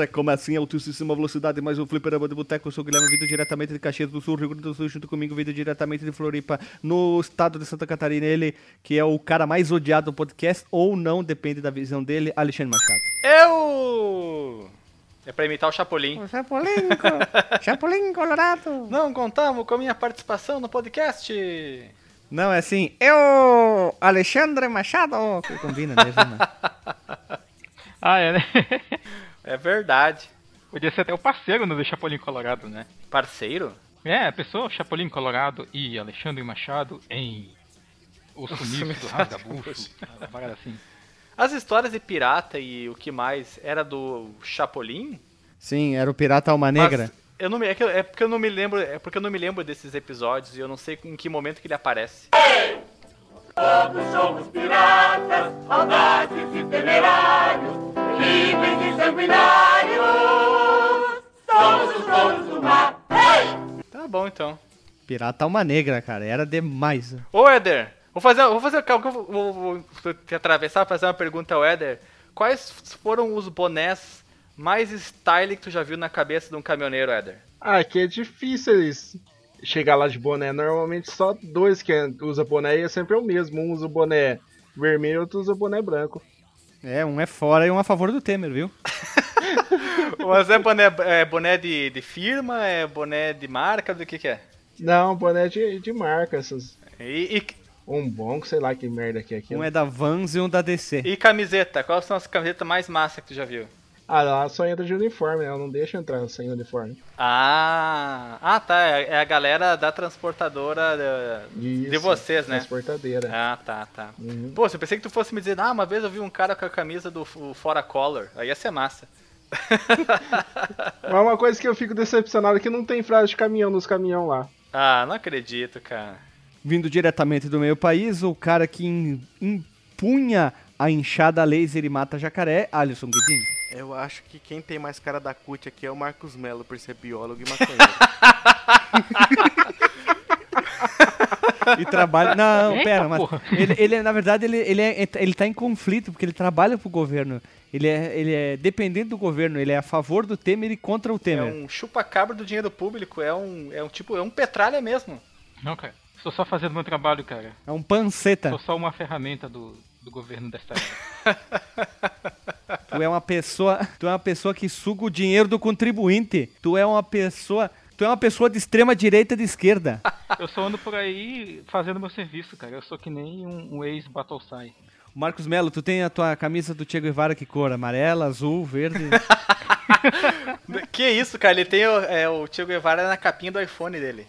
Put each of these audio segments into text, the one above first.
Recomeça em altíssima velocidade, mais um fliperama de boteco. Eu sou o Guilherme, vindo diretamente de Caxias do Sul, Rio Grande do Sul, junto comigo, vindo diretamente de Floripa, no estado de Santa Catarina. Ele, que é o cara mais odiado do podcast, ou não, depende da visão dele, Alexandre Machado. Eu! É pra imitar o Chapolin. O Chapolin, Chapolin Colorado. Não contamos com a minha participação no podcast. Não, é assim, eu, Alexandre Machado. Que combina mesmo, né? Ah, é, né? É verdade. Podia ser até o parceiro no do Chapolin Colorado, né? Parceiro? É, a pessoa, Chapolin Colorado e Alexandre Machado em O Sumiço do Rasgabucho. uma parada assim. As histórias de pirata e o que mais era do Chapolin? Sim, era o Pirata Alma Negra. Mas eu não me, é, que, é porque eu não me lembro, é porque eu não me lembro desses episódios e eu não sei em que momento que ele aparece. Todos somos piratas, audazes e temerários, livres e sanguinários. Somos os donos do mar. Tá bom então. Pirata Alma Negra, cara, era demais. Ô Éder, vou fazer, vou fazer, vou, vou, vou te atravessar fazer uma pergunta ao Éder. Quais foram os bonés mais style que tu já viu na cabeça de um caminhoneiro, Éder? Ah, que é difícil eles chegar lá de boné. Normalmente só dois que usa boné e é sempre o mesmo. Um usa o boné vermelho, outro usa o boné branco. É, um é fora e um a favor do Temer, viu? Mas é boné, é boné de, de firma, é boné de marca, do que que é? Não, boné de, de marca, essas. E, e, Um bom, sei lá que merda que é aquilo. Um é da Vans e um da DC. e camiseta, quais são as camisetas mais massa que tu já viu? Ah, lá só entra de uniforme, né? Ela não deixa entrar sem uniforme. Ah, ah tá, é é a galera da transportadora de, de Isso, vocês, né? Transportadeira. Ah, tá, tá. Uhum. Pô, eu pensei que tu fosse me dizer, ah, uma vez eu vi um cara com a camisa do Fora Color, aí ia ser massa. Mas uma coisa que eu fico decepcionado é que não tem frase de caminhão nos caminhão lá. Ah, não acredito, cara. Vindo diretamente do meio país, o cara que empunha a enxada laser e mata jacaré, Alisson Guedin. Eu acho que quem tem mais cara da CUT aqui é o Marcos Melo, por ser biólogo e maconheiro. E trabalha. Não, Eita, pera, mas. Ele, ele, é- na verdade, ele, ele, é, ele tá em conflito, porque ele trabalha pro governo. Ele é, ele é dependente do governo, ele é a favor do Temer e contra o É Temer. um chupa-cabra do dinheiro público, é um, é um tipo, é um petralha mesmo. Não, cara. Estou só fazendo meu trabalho, cara. É um panceta. Sou só uma ferramenta do, do governo desta era. Tu é uma pessoa. Tu é uma pessoa que suga o dinheiro do contribuinte. Tu é uma pessoa. Tu é uma pessoa de extrema direita e de esquerda. Eu só ando por aí fazendo meu serviço, cara. Eu sou que nem um, um ex-Battlesai. Marcos Melo, tu tem a tua camisa do Che Guevara que cor? Amarela, azul, verde? Que isso, cara, ele tem o, é, o Che Guevara na capinha do iPhone dele.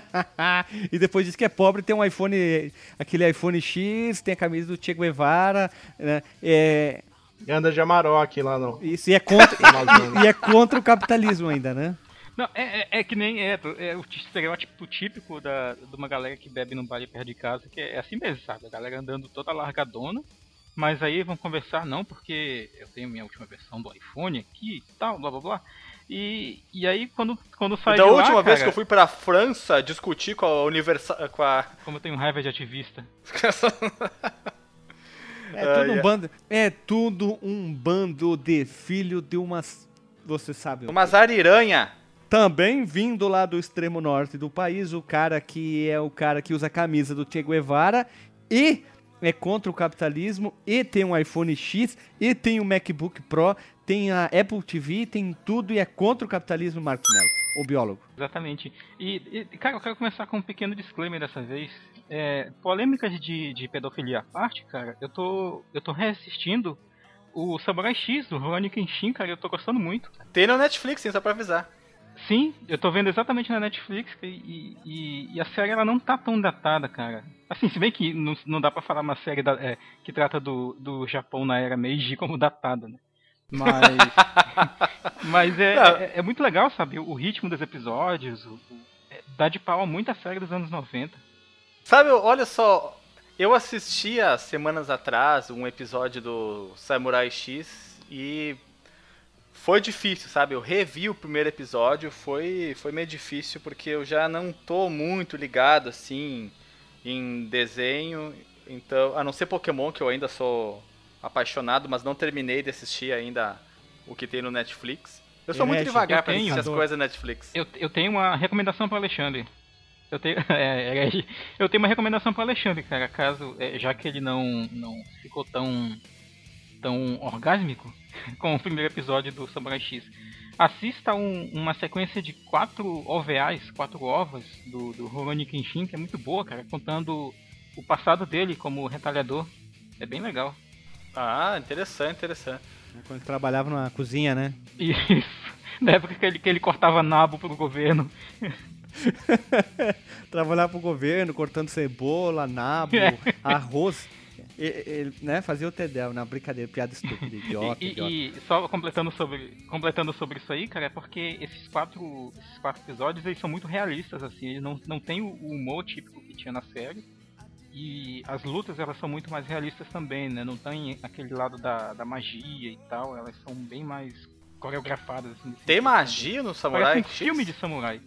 e depois diz que é pobre, tem um iPhone, aquele iPhone X, tem a camisa do Che Guevara, né? É, Anda de Amarok lá não. isso e é contra Amazônia. e é contra o capitalismo ainda, né? Não, é, é, é que nem é, é o estereótipo típico da, de uma galera que bebe num bar perto de casa, que é assim mesmo, sabe? A galera andando toda largadona, mas aí vão conversar, não, porque eu tenho minha última versão do iPhone aqui e tal, blá blá blá. E, e aí quando, quando sai da lá, última vez cara, que eu fui pra França discutir com a Universal. com a. Como eu tenho raiva de ativista. É tudo Ah, um bando, é tudo um bando de filho de umas, você sabe. o Uma zariranha. Também vindo lá do extremo norte do país, o cara que é o cara que usa a camisa do Che Guevara e é contra o capitalismo e tem um iPhone X e tem um MacBook Pro, tem a Apple TV, tem tudo e é contra o capitalismo, Marcos Melo, o biólogo. Exatamente. E, e, cara, eu quero começar com um pequeno disclaimer dessa vez. É, polêmicas de, de pedofilia à parte, cara, eu tô, eu tô reassistindo o Samurai X do Rurouni Kenshin, cara, eu tô gostando muito. Tem no Netflix, hein, só pra avisar. Sim, eu tô vendo exatamente na Netflix e, e, e a série ela não tá tão datada, cara. Assim, se bem que não, não dá pra falar uma série da- é, que trata do, do Japão na era Meiji como datada, né? Mas. mas é, é, é muito legal, sabe? O ritmo dos episódios. O, o- é, dá de pau a muita série dos anos 90. Sabe, olha só, eu assisti há semanas atrás um episódio do Samurai X e foi difícil, sabe? Eu revi o primeiro episódio, foi, foi meio difícil porque eu já não tô muito ligado assim em desenho, então, a não ser Pokémon que eu ainda sou apaixonado, mas não terminei de assistir ainda o que tem no Netflix. Eu sou muito Herege, devagar tenho. assistir as coisas Netflix. Eu, eu tenho uma recomendação para Alexandre. Eu tenho, é, é, eu tenho uma recomendação para Alexandre, cara. Caso, é, já que ele não, não ficou tão, tão orgásmico com o primeiro episódio do Samurai X, assista um- uma sequência de quatro OVAs, quatro ovas do, do Rurouni Kenshin, que é muito boa, cara, contando o passado dele como retalhador. É bem legal. Ah, interessante, interessante. Quando ele trabalhava na cozinha, né? Isso. Na época que ele, que ele cortava nabo pro governo. Trabalhava pro governo, cortando cebola, nabo, É. arroz. E- Ele, né, fazia o Tedel, na brincadeira, piada estúpida, idiota, E, idiota. e- e só completando sobre, completando sobre isso aí, cara, é porque esses quatro, esses quatro episódios eles são muito realistas, assim, eles não, não tem o humor típico que tinha na série. E as lutas elas são muito mais realistas também, né? Não tem aquele lado da, da magia e tal, elas são bem mais coreografadas. Assim, Tem magia no também. Samurai Parece um filme de samurai.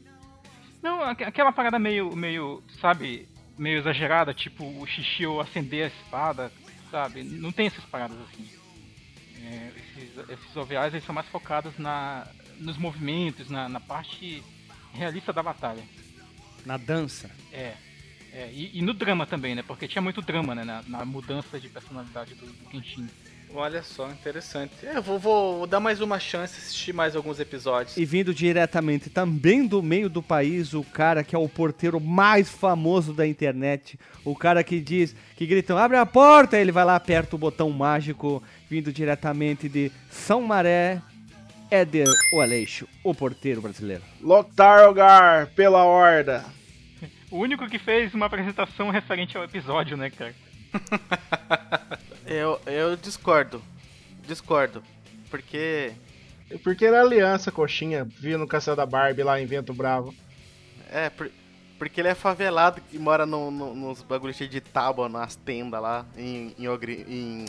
Não, aqu- aquela parada meio, meio, sabe, meio exagerada, tipo o Shishio acender a espada, sabe? Não tem essas paradas assim. É, esses, esses OVAs eles são mais focados na, nos movimentos, na, na parte realista da batalha. Na dança. É. é, e, e no drama também, né? Porque tinha muito drama, né? Na, na mudança de personalidade do, do Kenshin. Olha só, interessante. É, eu vou, vou dar mais uma chance, assistir mais alguns episódios. E vindo diretamente também do meio do país, o cara que é o porteiro mais famoso da internet, o cara que diz, que gritam, abre a porta, ele vai lá, aperta o botão mágico, vindo diretamente de São Maré, Éder o Aleixo, o porteiro brasileiro. Lotargar, pela horda. O único que fez uma apresentação referente ao episódio, né, cara? Eu, eu discordo. Discordo. Porque. Porque na aliança, coxinha, viu no Castelo da Barbie lá em Vento Bravo. É, por- porque ele é favelado e mora no, no- nos bagulhos cheios de tábua, nas tendas lá, em, em, Ogri- em-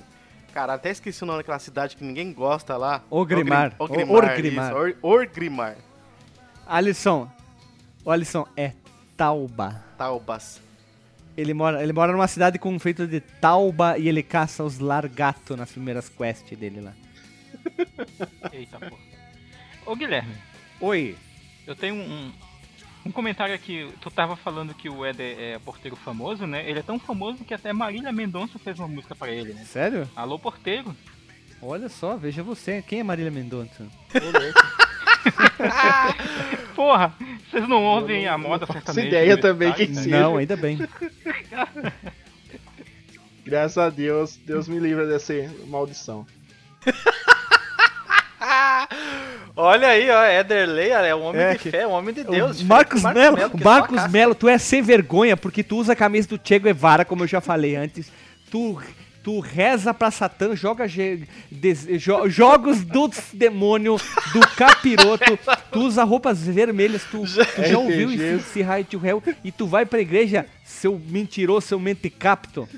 Cara, até esqueci o nome daquela cidade que ninguém gosta lá. Ogrimar. Ogri- O- Orgrimmar. isso, Or- Orgrimmar. Alisson, o Alisson é Tauba. Taubas. Ele mora, ele mora numa cidade com feito de tauba e ele caça os largato nas primeiras quests dele lá. Eita porra. Ô Guilherme, Oi. eu tenho um, um comentário aqui. Tu tava falando que o Eder é porteiro famoso, né? Ele é tão famoso que até Marília Mendonça fez uma música pra ele, né? Sério? Alô, porteiro. Olha só, veja você. Quem é Marília Mendonça? Porra, vocês não ouvem não- a moda sertaneja. ideia universitária, também quem né? Não, ainda bem. Graças a Deus, Deus me livra dessa maldição. Olha aí, ó, Ederley é um homem É, de que- fé, um homem de Deus. O Marcos do Melo, é só Marcos. Melo, tu é sem vergonha porque tu usa a camisa do Che Guevara, como eu já falei antes. Tu, tu reza pra Satã, joga ge- des- jo- jogos do demônio, do capiroto. Tu usa roupas vermelhas, tu, tu já ouviu esse, esse raio to hell e tu vai pra igreja, seu mentiroso, seu mentecapto.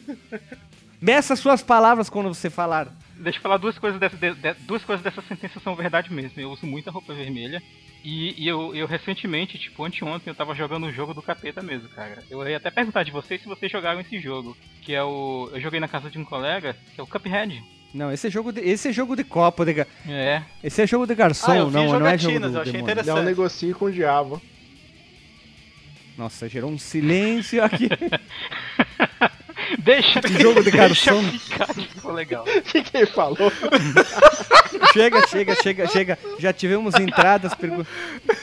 Meça suas palavras quando você falar. Deixa eu falar duas coisas dessa, de- de- duas coisas dessa sentença são verdade mesmo. Eu uso muita roupa vermelha. E, e eu, eu recentemente, tipo, anteontem, eu tava jogando um jogo do capeta mesmo, cara. Eu ia até perguntar de vocês se vocês jogaram esse jogo. Que é o. Eu joguei na casa de um colega, que é o Cuphead. Não, esse é jogo de, esse é jogo de copo, de, É. esse é jogo de garçom, Ah, não, não é jogo jogatinas, do eu achei demônio. interessante. Não negocie com o diabo. Nossa, gerou um silêncio aqui. Deixa Jogo de garçom. ficar que ficou legal. O que, que ele falou? chega, chega, chega, chega. Já tivemos entradas. Pergu...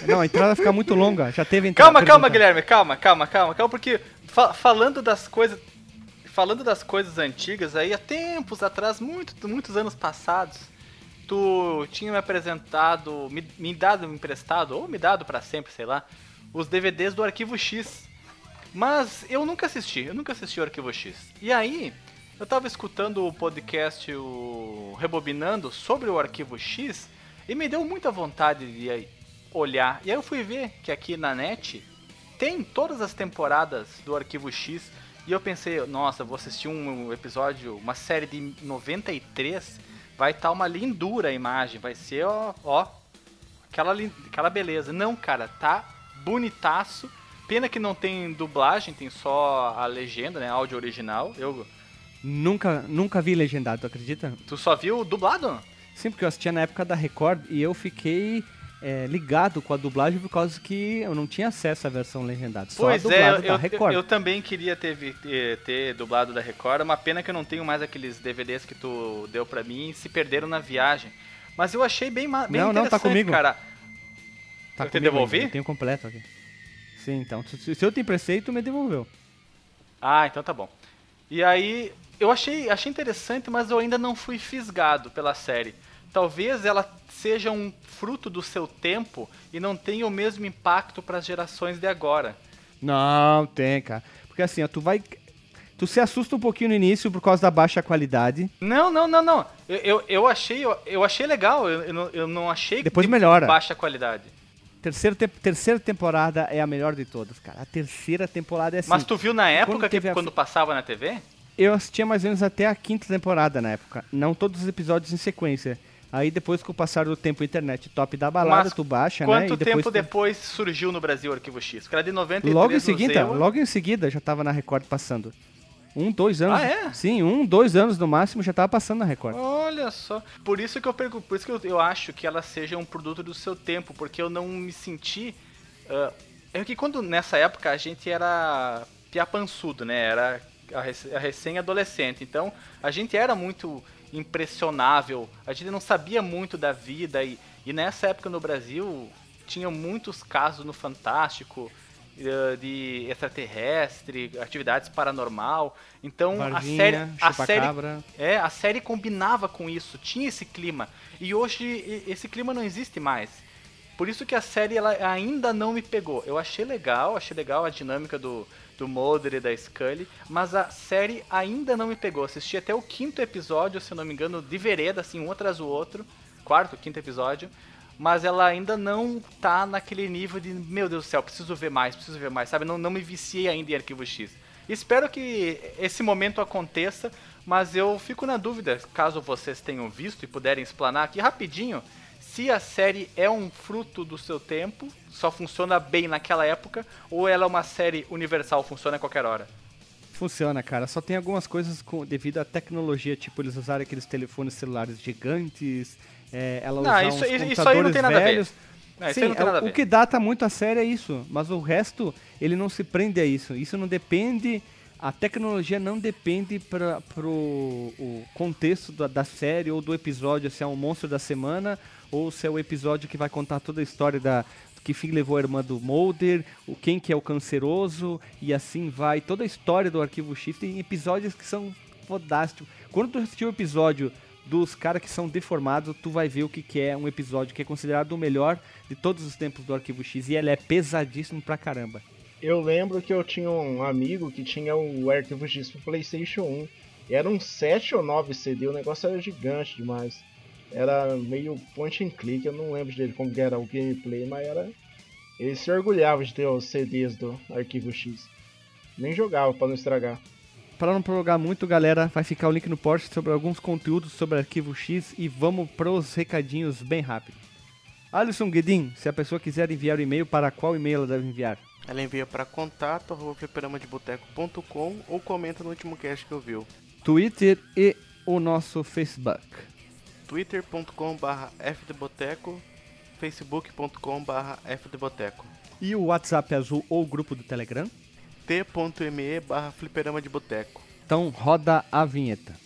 Não, a entrada vai ficar muito longa. Já teve entrada. Calma, calma. Guilherme, calma, calma, calma, calma, porque fa- falando das coisas. Falando das coisas antigas aí, há tempos atrás, muito, muitos anos passados, tu tinha me apresentado, me, me dado emprestado, ou me dado pra sempre, sei lá, os DVDs do Arquivo X. Mas eu nunca assisti, eu nunca assisti o Arquivo X. E aí, Eu tava escutando o podcast o Rebobinando sobre o arquivo X e me deu muita vontade de olhar. E aí eu fui ver que aqui na net tem todas as temporadas do arquivo X e eu pensei, nossa, vou assistir um episódio, uma série de 93, vai estar tá uma lindura a imagem, vai ser, ó, ó aquela, aquela beleza. Não, cara, tá bonitaço. Pena que não tem dublagem, tem só a legenda, né, áudio original. Eu nunca nunca vi legendado, tu acredita? Tu só viu dublado? Sim, porque eu assistia na época da Record e eu fiquei é, ligado com a dublagem por causa que eu não tinha acesso à versão legendada. Só pois a dublada é, da eu, Record. Eu, eu, também queria ter, ter, ter, dublado da Record. É uma pena que eu não tenho mais aqueles DVDs que tu deu pra mim e se perderam na viagem. Mas eu achei bem, bem não, interessante, não, tá comigo. cara. Tá eu te devolvi? Eu tenho completo aqui. Sim, então. Se eu te emprestei, tu me devolveu. Ah, então tá bom. E aí, eu achei, achei interessante, mas eu ainda não fui fisgado pela série talvez ela seja um fruto do seu tempo e não tenha o mesmo impacto para as gerações de agora. Não, tem, cara. Porque assim, ó, tu vai. Tu se assusta um pouquinho no início por causa da baixa qualidade. Não, não, não, não. Eu, eu, eu achei, eu, eu, achei legal. Eu, eu, não, achei Depois de melhora. baixa qualidade. Terceira, te terceira temporada é a melhor de todas, cara. A terceira temporada é assim. Mas tu viu na época quando que a- quando passava na TV? Eu assistia mais ou menos até a quinta temporada na época. Não todos os episódios em sequência. Aí depois, com o passar do tempo, a internet top da balada, Mas tu baixa, né? Quanto E depois tempo tu- depois surgiu no Brasil o Arquivo X? Porque era de 93 Logo em seguida, logo em seguida já tava na Record passando. Um, dois anos. Ah, é? Sim, um, dois anos no máximo já tava passando na Record. Olha só. Por isso que eu pergunto, por isso que eu, eu acho que ela seja um produto do seu tempo, porque eu não me senti. ah, é que quando nessa época a gente era piapançudo, né? Era a rec- a recém-adolescente. Então a gente era muito impressionável, a gente não sabia muito da vida e, e nessa época no Brasil tinha muitos casos no Fantástico de extraterrestre, atividades paranormal. Então a Varginha, série, a série é, a série combinava com isso, tinha esse clima. E hoje esse clima não existe mais. Por isso que a série ela ainda não me pegou. Eu achei legal, achei legal a dinâmica do, do Mulder e da Scully, mas a série ainda não me pegou. Assisti até o quinto episódio, se não me engano, de vereda, assim, um atrás do outro. Quarto, quinto episódio. Mas ela ainda não tá naquele nível de, meu Deus do céu, preciso ver mais, preciso ver mais, sabe? Não, não me viciei ainda em Arquivo X. Espero que esse momento aconteça, mas eu fico na dúvida, caso vocês tenham visto e puderem explanar aqui rapidinho, se a série é um fruto do seu tempo, só funciona bem naquela época, ou ela é uma série universal, funciona a qualquer hora. Funciona, cara. Só tem algumas coisas com, devido à tecnologia, tipo eles usarem aqueles telefones celulares gigantes, é, ela Não, usar isso- isso aí não tem nada a ver. velhos. Não, Sim, não é, a o ver. que data muito a série é isso, mas o resto ele não se prende a isso. Isso não depende, a tecnologia não depende para pro o contexto da, da série ou do episódio, se é um monstro da semana ou se é o episódio que vai contar toda a história da que fim levou a irmã do Mulder, o quem que é o canceroso e assim vai. Toda a história do Arquivo X tem episódios que são fodásticos. Quando tu assistir o episódio dos caras que são deformados, tu vai ver o que, que é um episódio que é considerado o melhor de todos os tempos do Arquivo X. E ele é pesadíssimo pra caramba. Eu lembro que eu tinha um amigo que tinha o Arquivo X pro PlayStation 1. E era um 7 ou 9 CD, o negócio era gigante demais. Era meio point and click, eu não lembro dele como era o gameplay, mas era. Ele se orgulhava de ter os CDs do Arquivo X. Nem jogava pra não estragar. Para não prolongar muito, galera, vai ficar o link no post sobre alguns conteúdos sobre Arquivo X e vamos pros recadinhos bem rápido. Alisson Guedin, se a pessoa quiser enviar o e-mail, para qual e-mail ela deve enviar? Ela envia para contato arroba fliperamadeboteco.com ou comenta no último cast que eu viu. Twitter e o nosso Facebook. twitter.com barra fdboteco facebook.com barra fdboteco E o WhatsApp azul ou o grupo do Telegram? t.me barra fliperama de boteco. Então roda a vinheta.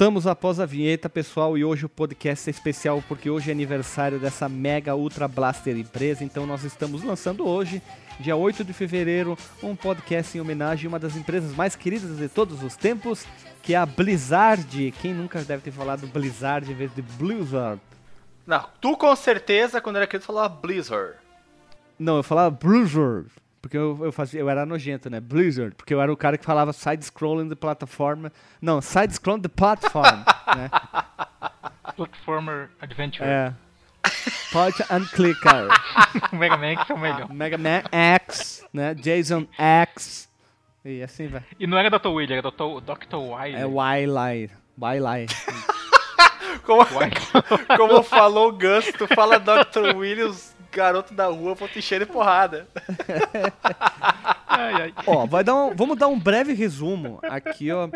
Voltamos após a vinheta, pessoal, e hoje o podcast é especial porque hoje é aniversário dessa Mega Ultra Blaster empresa, então nós estamos lançando hoje, dia 8 de fevereiro, um podcast em homenagem a uma das empresas mais queridas de todos os tempos, que é a Blizzard. Quem nunca deve ter falado Blizzard em vez de Blizzard? Não, tu com certeza, quando era criança, falava Blizzard. Não, eu falava Blizzard. Porque eu, eu, fazia, eu era nojento, né? Blizzard. Porque eu era o cara que falava side-scrolling de plataforma. Não, side-scrolling de platform. né? Platformer Adventure. É. Point and clicker. o Mega Man que é o melhor. Mega Man X, né? Jason X. E assim vai. E não era Dr. Willy, era Dr. Dr. Wiley. É Wildlife. Wildlife. Como, como falou o Gus, tu fala Dr. Williams, garoto da rua, vou te encher de porrada. Ai, ai. Ó, vai dar um- vamos dar um breve resumo aqui, ó.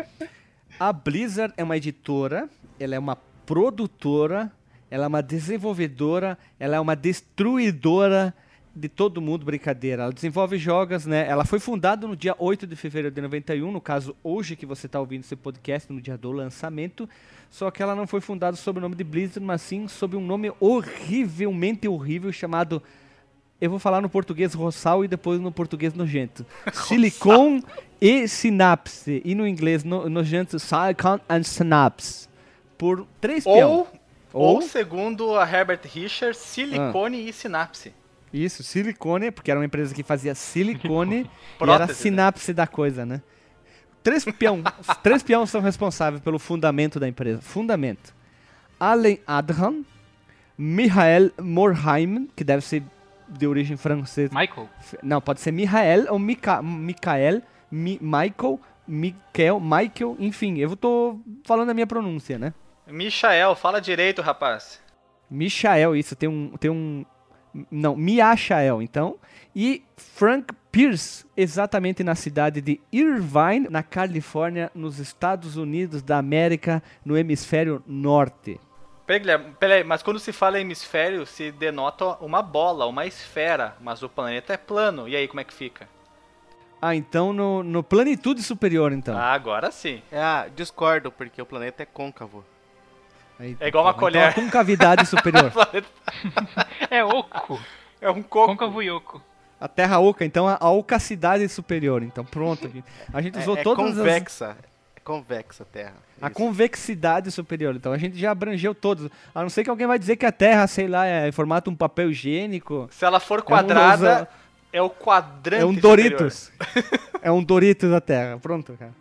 A Blizzard é uma editora, ela é uma produtora, ela é uma desenvolvedora, ela é uma destruidora de todo mundo, brincadeira. Ela desenvolve jogos, né? Ela foi fundada no dia 8 de fevereiro de 91, no caso, hoje que você está ouvindo esse podcast, no dia do lançamento. Só que ela não foi fundada sob o nome de Blizzard, mas sim sob um nome horrivelmente horrível chamado eu vou falar no português roçal e depois no português nojento. Silicon e sinapse. E no inglês no, nojento, silicon and synapse. Por três peão. Ou, ou, segundo a Herbert Richards, silicone Ah. e sinapse. Isso, silicone, porque era uma empresa que fazia silicone e era a né? sinapse da coisa, né? Três peão, três peões são responsáveis pelo fundamento da empresa. Fundamento. Allen Adhan, Michael Morheim, que deve ser de origem francesa. Michael. Não, pode ser Michael ou Mica Michael, Mi Michael, Michael, Michael, enfim, eu tô falando a minha pronúncia, né? Michael, fala direito, rapaz. Michael, isso, tem um. Tem um não, Miachael, então. E Frank Pierce, exatamente na cidade de Irvine, na Califórnia, nos Estados Unidos da América, no hemisfério norte. Peraí, Guilherme, peraí, mas quando se fala hemisfério, se denota uma bola, uma esfera, mas o planeta é plano. E aí, como é que fica? Ah, então no, no planitude superior, então. Ah, agora sim. Ah, discordo, porque o planeta é côncavo. Aí, é igual uma então, colher. a concavidade superior. É oco. É um coco. Côncavo e oco. A terra oca, então a, a ocacidade superior. Então pronto. A gente usou É, é todas as... convexa. É convexa a Terra. A Isso. convexidade superior. Então a gente já abrangeu todos. A não ser que alguém vai dizer que a Terra, sei lá, é em formato um papel higiênico. Se ela for quadrada, usa- é o quadrante É um. Doritos. é um Doritos da Terra. Pronto, cara.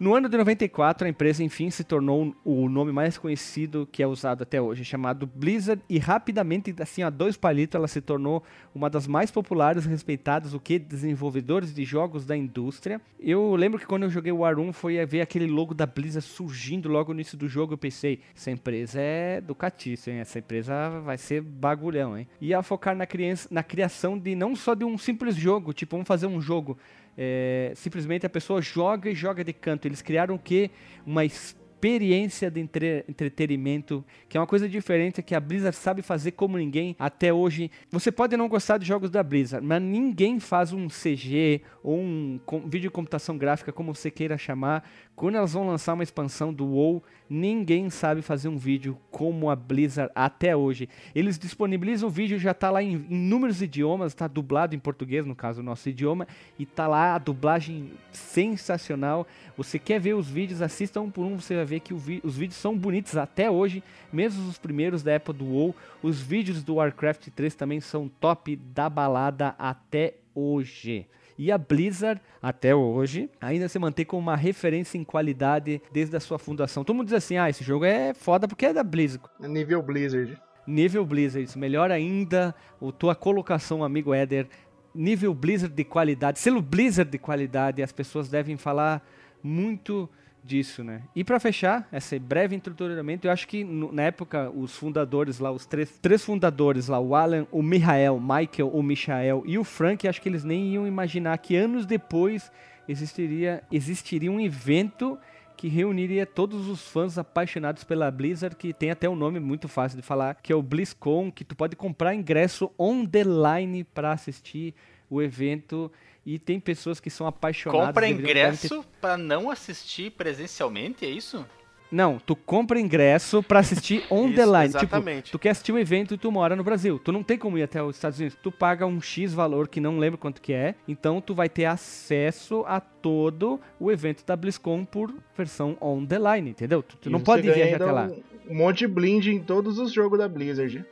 No ano de 94, a empresa enfim se tornou o nome mais conhecido que é usado até hoje, chamado Blizzard, e rapidamente, assim, a dois palitos, ela se tornou uma das mais populares e respeitadas, o que? Desenvolvedores de jogos da indústria. Eu lembro que quando eu joguei o War 1, foi a ver aquele logo da Blizzard surgindo logo no início do jogo, eu pensei, essa empresa é do catiço, hein? Essa empresa vai ser bagulhão, hein? Ia focar na, criança, na criação de não só de um simples jogo, tipo, vamos fazer um jogo é, simplesmente a pessoa joga e joga de canto. Eles criaram o quê? Uma experiência de entre- entretenimento, que é uma coisa diferente que a Blizzard sabe fazer como ninguém até hoje. Você pode não gostar de jogos da Blizzard, mas ninguém faz um CG ou um com- vídeo de computação gráfica, como você queira chamar. Quando elas vão lançar uma expansão do WoW, ninguém sabe fazer um vídeo como a Blizzard até hoje. Eles disponibilizam o vídeo, já tá lá em inúmeros idiomas, tá dublado em português, no caso, o nosso idioma, e tá lá a dublagem sensacional. Você quer ver os vídeos, assista um por um, você vai ver que os vídeos são bonitos até hoje, mesmo os primeiros da época do WoW. Os vídeos do Warcraft 3 também são top da balada até hoje. E a Blizzard, até hoje, ainda se mantém como uma referência em qualidade desde a sua fundação. Todo mundo diz assim, ah, esse jogo é foda porque é da Blizzard. É Nível Blizzard. Nível Blizzard, melhor ainda, o tua colocação, amigo Éder, nível Blizzard de qualidade, selo Blizzard de qualidade, as pessoas devem falar muito disso, né? E pra fechar esse breve introdutoramento, eu acho que no- na época os fundadores lá, os três, três fundadores lá, o Alan, o Michael, Michael, o Michael e o Frank, acho que eles nem iam imaginar que anos depois existiria existiria um evento que reuniria todos os fãs apaixonados pela Blizzard, que tem até um nome muito fácil de falar, que é o BlizzCon, que tu pode comprar ingresso on the line para assistir o evento e tem pessoas que são apaixonadas. Compra devem ter- ingresso pra não assistir presencialmente, é isso? Não, tu compra ingresso pra assistir on Isso, the line. Tipo, exatamente. tu quer assistir um evento e tu mora no Brasil. Tu não tem como ir até os Estados Unidos. Tu paga um X valor que não lembro quanto que é. Então tu vai ter acesso a todo o evento da BlizzCon por versão on the line, entendeu? Tu, tu não pode ganha viajar ainda até lá. Um, um monte de blind em todos os jogos da Blizzard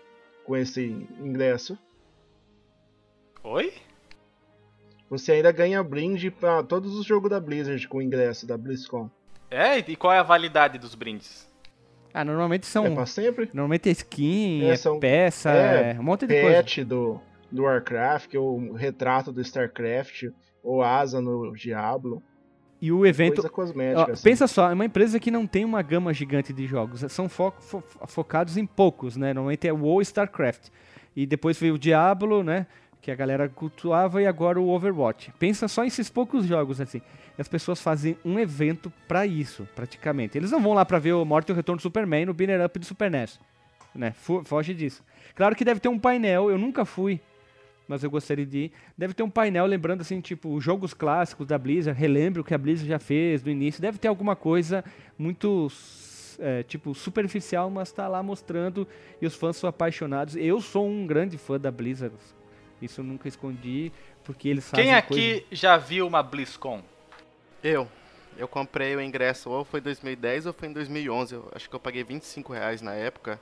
com esse ingresso. Oi? Você ainda ganha blind pra todos os jogos da Blizzard com o ingresso da BlizzCon. É, e qual é a validade dos brindes? Ah, normalmente são. É pra sempre? Normalmente é skin, É, é, são- peça, é, é, um monte de coisa. Pet do, do Warcraft, ou retrato do StarCraft, ou asa no Diablo. E o evento. Coisa Ó, cosmética. assim. pensa só, é uma empresa que não tem uma gama gigante de jogos. São fo- fo- focados em poucos, né? Normalmente é WoW e StarCraft. E depois veio o Diablo, né? Que a galera cultuava e agora o Overwatch. Pensa só nesses poucos jogos, assim. E as pessoas fazem um evento pra isso, praticamente. Eles não vão lá pra ver o Morte e o Retorno do Superman no Banner Up do Super NES. Né? Foge disso. Claro que deve ter um painel, eu nunca fui, mas eu gostaria de ir. Deve ter um painel lembrando, assim, tipo, os jogos clássicos da Blizzard, relembre o que a Blizzard já fez no início. Deve ter alguma coisa muito, é, tipo, superficial, mas tá lá mostrando e os fãs são apaixonados. Eu sou um grande fã da Blizzard, isso eu nunca escondi, porque eles fazem Quem aqui coisa- já viu uma BlizzCon? Eu. Eu comprei o ingresso ou foi em 2010 ou foi em 2011. Eu acho que eu paguei 25 reais na época.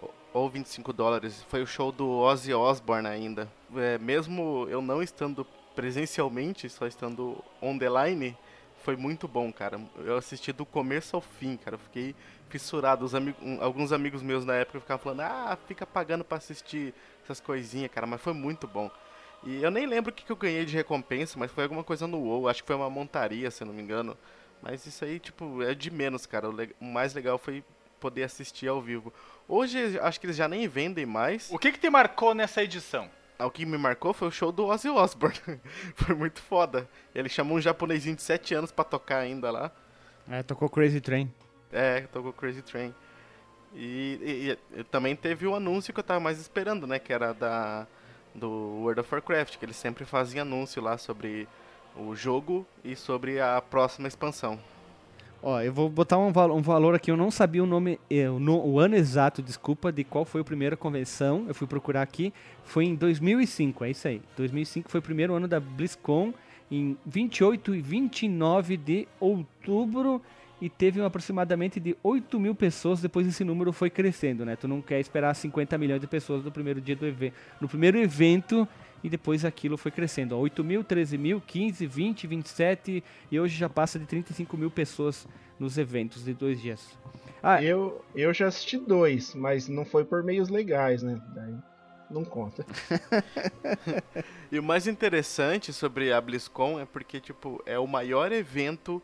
ou- Ou 25 dólares. Foi o show do Ozzy Osbourne ainda. É, mesmo eu não estando presencialmente, só estando on the line, foi muito bom, cara. Eu assisti do começo ao fim, cara. Eu fiquei fissurado. Os ami- um- alguns amigos meus na época ficavam falando, ah, fica pagando pra assistir essas coisinhas, cara. Mas foi muito bom. E eu nem lembro o que, que eu ganhei de recompensa, mas foi alguma coisa no WoW. Acho que foi uma montaria, se eu não me engano. Mas isso aí, tipo, é de menos, cara. O, le- o mais legal foi poder assistir ao vivo. Hoje, acho que eles já nem vendem mais. O que, que te marcou nessa edição? O que me marcou foi o show do Ozzy Osbourne. foi muito foda. Ele chamou um japonesinho de 7 anos pra tocar ainda lá. É, tocou Crazy Train. É, tocou Crazy Train. E, e- e também teve o anúncio que eu tava mais esperando, né? Que era da do World of Warcraft, que eles sempre fazem anúncio lá sobre o jogo e sobre a próxima expansão. Ó, eu vou botar um, um valor aqui, eu não sabia o nome, eh, o, no- o ano exato, desculpa, de qual foi a primeira convenção, eu fui procurar aqui, foi em 2005, é isso aí. 2005 foi o primeiro ano da BlizzCon, em 28 e 29 de outubro, e teve um aproximadamente de 8 mil pessoas, depois esse número foi crescendo, né? Tu não quer esperar 50 milhões de pessoas no primeiro dia do evento, no primeiro evento, e depois aquilo foi crescendo. ó, 8 mil, 13 mil, 15, 20, 27 e hoje já passa de 35 mil pessoas nos eventos de dois dias. Ah, Eu, eu já assisti dois, mas não foi por meios legais, né? Daí não conta. E o mais interessante sobre a BlizzCon é porque, tipo, é o maior evento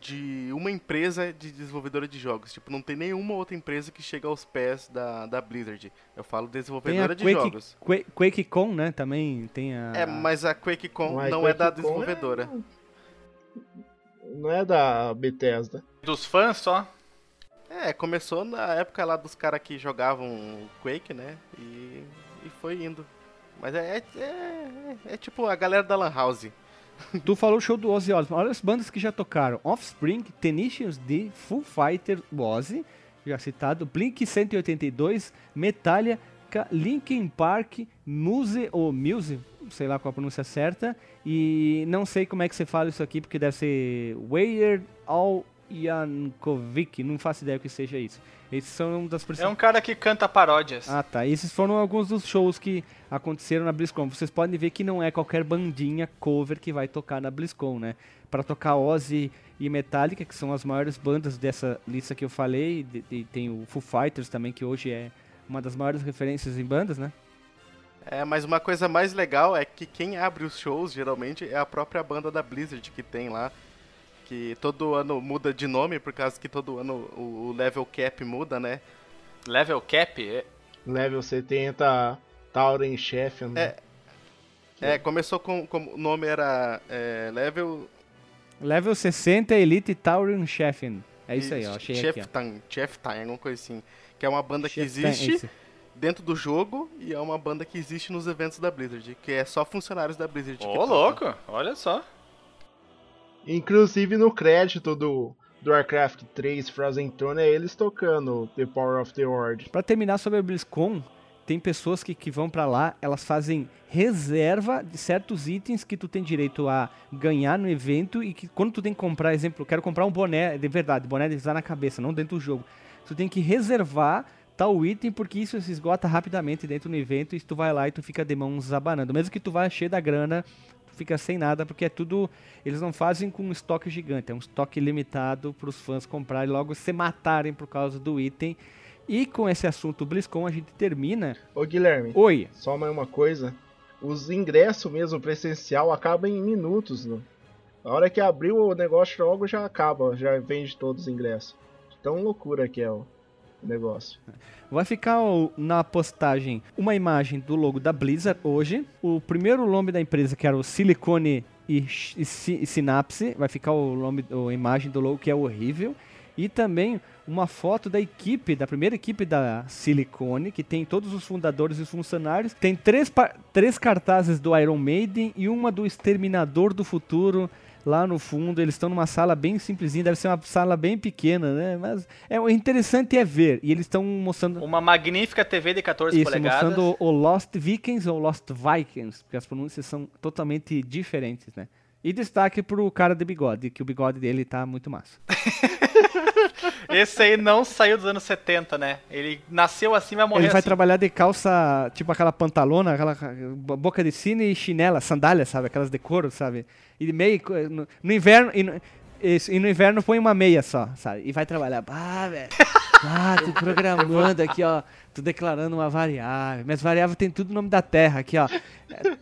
de uma empresa de desenvolvedora de jogos. Tipo, não tem nenhuma outra empresa que chega aos pés da, da Blizzard. Eu falo tem a desenvolvedora de Quake, jogos. Qua- QuakeCon, né? Também tem a. É, mas a QuakeCon Mas não é da QuakeCon desenvolvedora. Não é da Bethesda. Dos fãs só? É, começou na época lá dos caras que jogavam Quake, né? E, e foi indo. Mas é, é, é, é tipo a galera da Lan House. Tu falou o show do Ozzy Osbourne. Olha as bandas que já tocaram: Offspring, Tenacious D, Full Fighter, Ozzy, já citado, Blink 182, Metallica, Linkin Park, Muse ou Muse, sei lá qual a pronúncia certa, e não sei como é que você fala isso aqui porque deve ser Weird Al Yankovic, não faço ideia o que seja isso. Esses são das É principais. um cara que canta paródias. Ah, tá. Esses foram alguns dos shows que aconteceram na BlizzCon. Vocês podem ver que não é qualquer bandinha cover que vai tocar na BlizzCon, né? Pra tocar Ozzy e Metallica, que são as maiores bandas dessa lista que eu falei, de- tem o Foo Fighters também, que hoje é uma das maiores referências em bandas, né? É, mas uma coisa mais legal é que quem abre os shows, geralmente, é a própria banda da Blizzard que tem lá. Que todo ano muda de nome, por causa que todo ano o, o level cap muda, né? Level cap? é- Level 70, Tauren Chef. É. É, começou com, com o nome era é, level Level 60 Elite Tauren Chefin. É isso aí, ó. Achei aqui, ó. Cheftain, Cheftain, alguma coisa assim. Que é uma banda que é existe dentro do jogo e é uma banda que existe nos eventos da Blizzard, que é só funcionários da Blizzard. que Ô, tocam. louco, olha só. Inclusive no crédito do, do Warcraft 3 Frozen Throne é eles tocando The Power of the Horde. Pra terminar sobre a BlizzCon, tem pessoas que, que vão pra lá, elas fazem reserva de certos itens que tu tem direito a ganhar no evento e que quando tu tem que comprar, exemplo, quero comprar um boné, de verdade, boné de usar na cabeça, não dentro do jogo. Tu tem que reservar tal item porque isso se esgota rapidamente dentro do evento e tu vai lá e tu fica de mãos abanando. Mesmo que tu vá cheio da grana, fica sem nada porque é tudo, eles não fazem com um estoque gigante, é um estoque limitado para os fãs comprarem e logo se matarem por causa do item. E com esse assunto BlizzCon a gente termina. Ô Guilherme, Oi, só mais uma coisa. Os ingressos mesmo presencial acabam em minutos. Né? A hora que abriu o negócio logo já acaba, já vende todos os ingressos. Tão loucura que é negócio. Vai ficar na postagem uma imagem do logo da Blizzard hoje. O primeiro nome da empresa, que era o Silicone e, e e Synapse, vai ficar o nome, a imagem do logo que é horrível. E também uma foto da equipe, da primeira equipe da Silicone, que tem todos os fundadores e os funcionários. Tem três, três cartazes do Iron Maiden e uma do Exterminador do Futuro lá no fundo. Eles estão numa sala bem simplesinha, deve ser uma sala bem pequena, né? Mas é o interessante é ver. E eles estão mostrando Uma magnífica TV de 14 isso, polegadas. mostrando o Lost Vikings ou Lost Vikings, porque as pronúncias são totalmente diferentes, né? E destaque pro cara de bigode, que o bigode dele tá muito massa. Esse aí não saiu dos anos 70, né? Ele nasceu assim, vai morrer Ele vai assim. trabalhar de calça, tipo aquela pantalona, aquela boca de sino e chinela, sandália, sabe? Aquelas de couro, sabe? E meio no, no inverno e no, e no inverno põe uma meia só, sabe? E vai trabalhar. Ah, velho. Ah, tô programando aqui, ó. Tô declarando uma variável. Minhas variáveis tem tudo o nome da terra aqui, ó. É,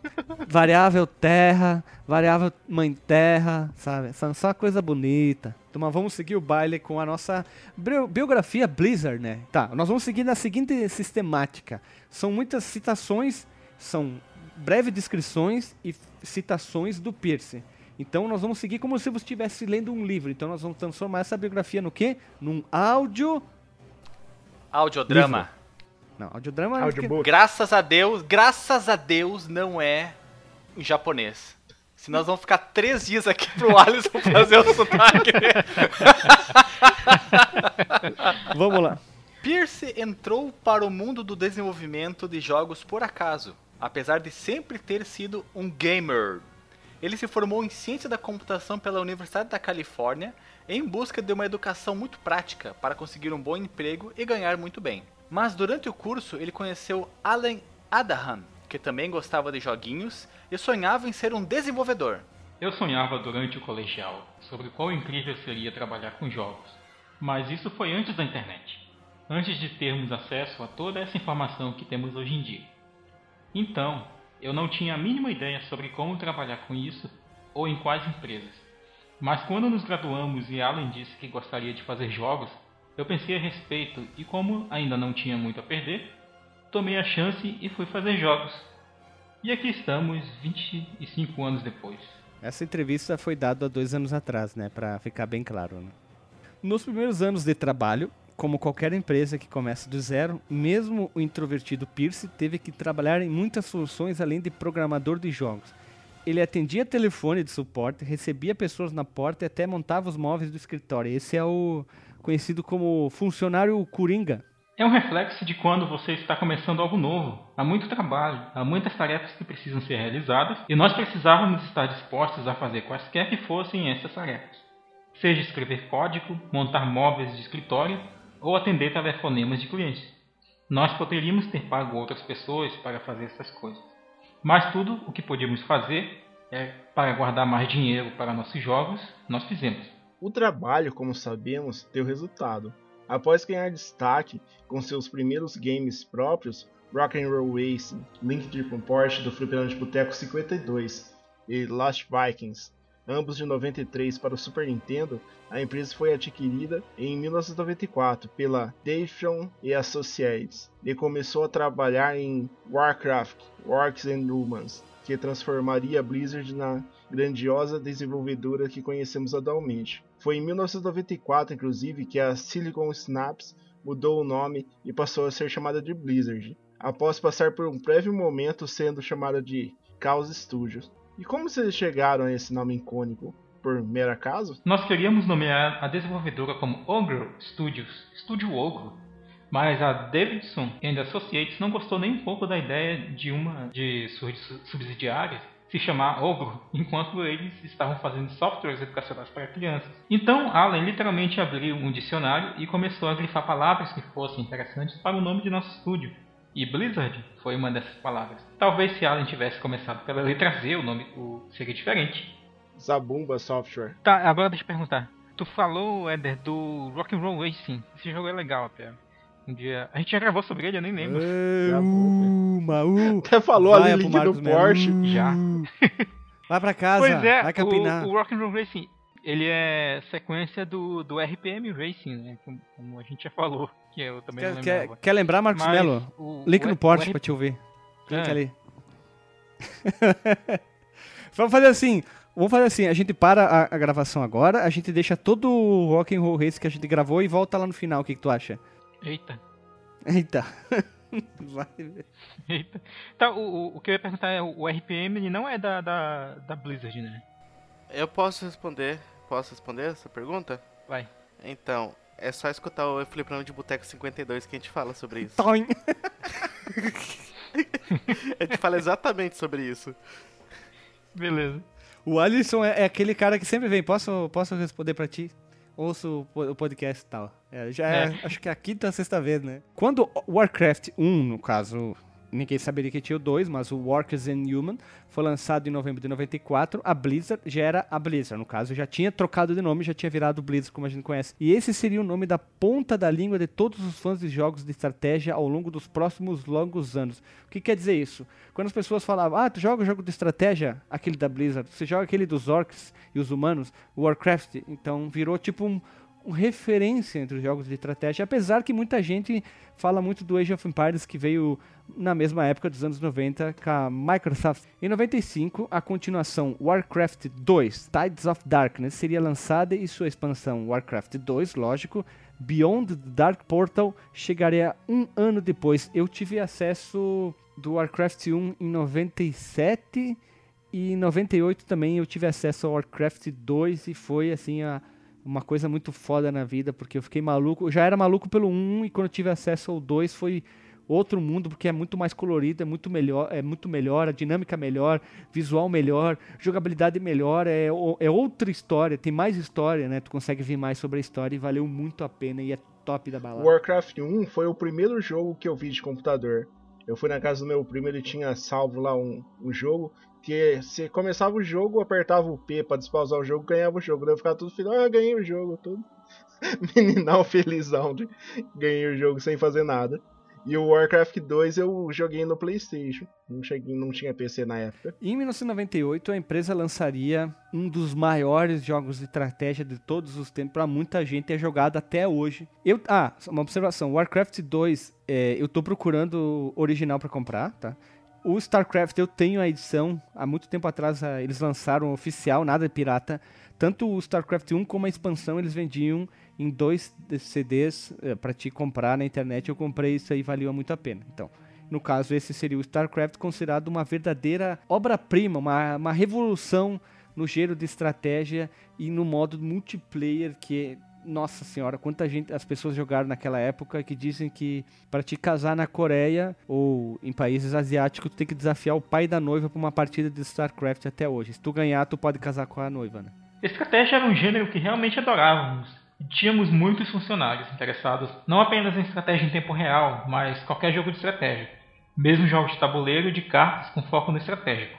Variável terra, variável mãe terra, sabe? São só coisa bonita. Então, mas vamos seguir o baile com a nossa bio- biografia Blizzard, né? Tá, nós vamos seguir na seguinte sistemática. São muitas citações, são breves descrições e citações do Pierce. Então nós vamos seguir como se você estivesse lendo um livro. Então nós vamos transformar essa biografia no quê? Num áudio... Audiodrama. Não, audiodrama... Audiobook. Graças a Deus, graças a Deus não é em japonês. Senão nós vamos ficar três dias aqui pro Alisson fazer o sotaque. Vamos lá. Pierce entrou para o mundo do desenvolvimento de jogos por acaso, apesar de sempre ter sido um gamer. Ele se formou em ciência da computação pela Universidade da Califórnia em busca de uma educação muito prática para conseguir um bom emprego e ganhar muito bem. Mas durante o curso ele conheceu Alan Adahan, que também gostava de joguinhos e sonhava em ser um desenvolvedor. Eu sonhava durante o colegial sobre quão incrível seria trabalhar com jogos, mas isso foi antes da internet, antes de termos acesso a toda essa informação que temos hoje em dia. Então, eu não tinha a mínima ideia sobre como trabalhar com isso ou em quais empresas. Mas quando nos graduamos e Alan disse que gostaria de fazer jogos, eu pensei a respeito e como ainda não tinha muito a perder, tomei a chance e fui fazer jogos. E aqui estamos 25 anos depois. Essa entrevista foi dada há dois anos atrás, né? Pra ficar bem claro. Né? Nos primeiros anos de trabalho, como qualquer empresa que começa do zero, mesmo o introvertido Pierce teve que trabalhar em muitas funções além de programador de jogos. Ele atendia telefone de suporte, recebia pessoas na porta e até montava os móveis do escritório. Esse é o conhecido como funcionário coringa. É um reflexo de quando você está começando algo novo. Há muito trabalho, há muitas tarefas que precisam ser realizadas e nós precisávamos estar dispostos a fazer quaisquer que fossem essas tarefas. Seja escrever código, montar móveis de escritório ou atender telefonemas de clientes. Nós poderíamos ter pago outras pessoas para fazer essas coisas. Mas tudo o que podíamos fazer é para guardar mais dinheiro para nossos jogos, nós fizemos. O trabalho, como sabemos, deu resultado. Após ganhar destaque com seus primeiros games próprios, Rock and Roll Racing, Link Triple Porsche do Fliperama de Boteco 52 e Lost Vikings, ambos de 93 para o Super Nintendo, a empresa foi adquirida em 1994 pela Dayton e Associates e começou a trabalhar em Warcraft, Orcs and Humans, que transformaria a Blizzard na grandiosa desenvolvedora que conhecemos atualmente. Foi em 1994, inclusive, que a Silicon Snaps mudou o nome e passou a ser chamada de Blizzard, após passar por um breve momento sendo chamada de Chaos Studios. E como vocês chegaram a esse nome icônico? por mero acaso? Nós queríamos nomear a desenvolvedora como Ogre Studios, Estúdio Ogro, mas a Davidson and Associates não gostou nem um pouco da ideia de uma de suas subsidiárias se chamar Ogro, enquanto eles estavam fazendo softwares educacionais para crianças. Então, Allen literalmente abriu um dicionário e começou a grifar palavras que fossem interessantes para o nome de nosso estúdio. E Blizzard foi uma dessas palavras. Talvez se Allen tivesse começado pela letra Z, o nome o, seria diferente. Zabumba Software. Tá, agora deixa eu perguntar. Tu falou, Eder, do Rock'n'Roll Racing. Esse jogo é legal, Pia. Um dia. A gente já gravou sobre ele, eu nem lembro. É, uma, uh, Até falou ali link do. Porsche. Uh, Já. Vai pra casa, Pois é, vai capinar. o, o Rock'n'Roll Racing, ele é sequência do, do RPM Racing, né? Como, a gente já falou, que eu também não Quer, quer, lembrava. quer lembrar, Marcos Mas Melo? o- Link o- no Porsche R- pra te ouvir. Link É. ali. Vamos fazer assim. Vamos fazer assim, a gente para a, a gravação agora, a gente deixa todo o Rock and Roll Race que a gente gravou e volta lá no final, o que, que tu acha? Eita, Eita. Vai ver. eita. Tá, o, o- o que eu ia perguntar é, o RPM ele não é da, da, da Blizzard, né? Eu posso responder? Posso responder essa pergunta? Vai. Então, é só escutar o Fliperama de Boteco 52 que a gente fala sobre isso. Toim. A gente fala exatamente sobre isso. Beleza. O Alisson é, é aquele cara que sempre vem. Posso, posso responder pra ti? Ouço o po- o podcast e tal. É, já é, É. acho que é a quinta ou sexta vez, né? Quando Warcraft 1, no caso, ninguém saberia que tinha o 2, mas o Workers and Human foi lançado em novembro de 94, a Blizzard já era a Blizzard, no caso, já tinha trocado de nome, já tinha virado Blizzard como a gente conhece. E esse seria o nome da ponta da língua de todos os fãs de jogos de estratégia ao longo dos próximos longos anos. O que quer dizer isso? Quando as pessoas falavam, ah, tu joga o jogo de estratégia, aquele da Blizzard, você joga aquele dos orcs e os humanos, Warcraft, então virou tipo um referência entre os jogos de estratégia, apesar que muita gente fala muito do Age of Empires que veio na mesma época dos anos 90 com a Microsoft. Em 95, a continuação Warcraft 2, Tides of Darkness, seria lançada e sua expansão Warcraft 2, lógico, Beyond the Dark Portal chegaria um ano depois. Eu tive acesso do Warcraft 1 em 97 e em 98 também eu tive acesso ao Warcraft 2 e foi assim a uma coisa muito foda na vida, porque eu fiquei maluco. Eu já era maluco pelo 1 e quando tive acesso ao 2 foi outro mundo, porque é muito mais colorido, é muito melhor, é muito melhor, a dinâmica melhor, visual melhor, jogabilidade melhor, é, é outra história, tem mais história, né? Tu consegue ver mais sobre a história e valeu muito a pena e é top da balada. Warcraft 1 foi o primeiro jogo que eu vi de computador. Eu fui na casa do meu primo, ele tinha salvo lá um, um jogo que você começava o jogo, apertava o P pra despausar o jogo, ganhava o jogo. Daí ficava tudo feliz, ah, ganhei o jogo, tudo. Meninão felizão de ganhei o jogo sem fazer nada. E o Warcraft 2 eu joguei no Playstation. Não, cheguei, não tinha PC na época. Em 1998, a empresa lançaria um dos maiores jogos de estratégia de todos os tempos para muita gente é jogado até hoje. Eu, ah, uma observação, Warcraft 2, é, eu tô procurando original para comprar, tá? O StarCraft eu tenho a edição, há muito tempo atrás ah, eles lançaram oficial, nada de pirata. Tanto o StarCraft 1 como a expansão eles vendiam em dois CDs para te comprar na internet. Eu comprei isso aí, valia muito a pena. Então, no caso, esse seria o StarCraft, considerado uma verdadeira obra-prima, uma, uma revolução no gênero de estratégia e no modo multiplayer que nossa senhora, quanta gente as pessoas jogaram naquela época que dizem que para te casar na Coreia ou em países asiáticos tu tem que desafiar o pai da noiva para uma partida de StarCraft até hoje. Se tu ganhar, tu pode casar com a noiva, né? Estratégia era um gênero que realmente adorávamos. Tínhamos muitos funcionários interessados não apenas em estratégia em tempo real, mas qualquer jogo de estratégia. Mesmo jogos de tabuleiro e de cartas com foco no estratégico.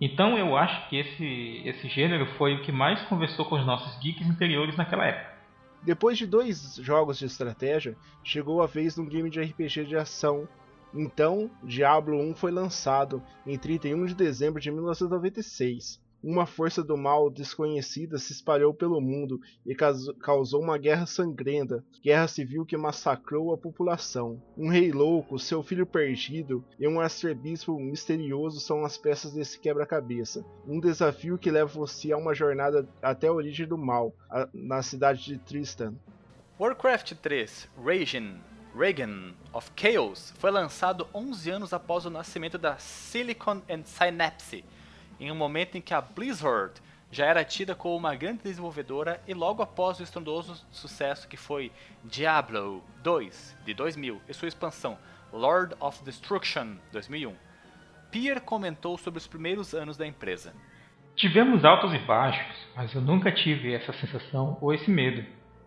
Então eu acho que esse, esse gênero foi o que mais conversou com os nossos geeks interiores naquela época. Depois de dois jogos de estratégia, chegou a vez de um game de RPG de ação. Então, Diablo 1 foi lançado em 31 de dezembro de 1996. Uma força do mal desconhecida se espalhou pelo mundo e caus- causou uma guerra sangrenta, guerra civil que massacrou a população. Um rei louco, seu filho perdido e um arcebispo misterioso são as peças desse quebra-cabeça. Um desafio que leva você a uma jornada até a origem do mal, a- na cidade de Tristan. Warcraft 3 Raging Reagan of Chaos foi lançado 11 anos após o nascimento da Silicon and Synapse, em um momento em que a Blizzard já era tida como uma grande desenvolvedora e logo após o estrondoso sucesso que foi Diablo 2 de 2000 e sua expansão Lord of Destruction 2001, Pierre comentou sobre os primeiros anos da empresa. Tivemos altos e baixos, mas eu nunca tive essa sensação ou esse medo.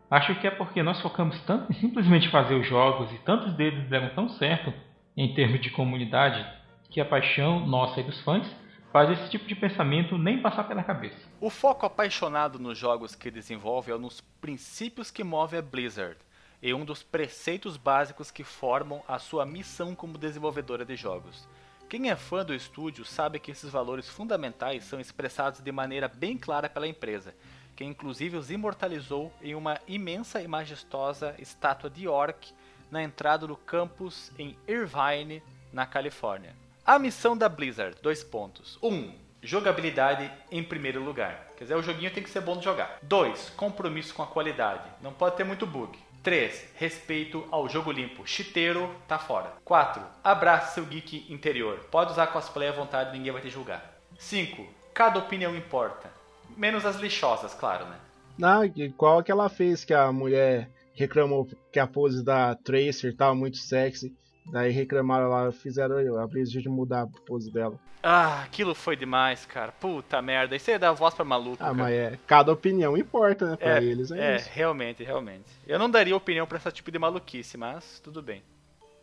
Acho que é porque nós focamos tanto em simplesmente fazer os jogos e tantos deles deram tão certo em termos de comunidade que a paixão nossa e dos fãs faz esse tipo de pensamento nem passar pela cabeça. O foco apaixonado nos jogos que desenvolve é nos princípios que movem a Blizzard e um dos preceitos básicos que formam a sua missão como desenvolvedora de jogos. Quem é fã do estúdio sabe que esses valores fundamentais são expressados de maneira bem clara pela empresa, que inclusive os imortalizou em uma imensa e majestosa estátua de Orc na entrada do campus em Irvine, na Califórnia. A missão da Blizzard, dois pontos. 1. Um, jogabilidade em primeiro lugar. Quer dizer, o joguinho tem que ser bom de jogar. 2. Compromisso com a qualidade. Não pode ter muito bug. 3. Respeito ao jogo limpo. Chiteiro tá fora. 4. Abraça seu geek interior. Pode usar cosplay à vontade, ninguém vai te julgar. 5. Cada opinião importa. Menos as lixosas, claro, né? Não, igual que ela fez que a mulher reclamou que a pose da Tracer tava muito sexy. Daí reclamaram lá, fizeram a Blizzard mudar a pose dela. Ah, aquilo foi demais, cara. Puta merda. Isso aí dá voz pra maluco. Ah, cara. mas é, cada opinião importa, né? Pra É, eles é, É, isso. realmente, realmente. Eu não daria opinião pra esse tipo de maluquice, mas tudo bem.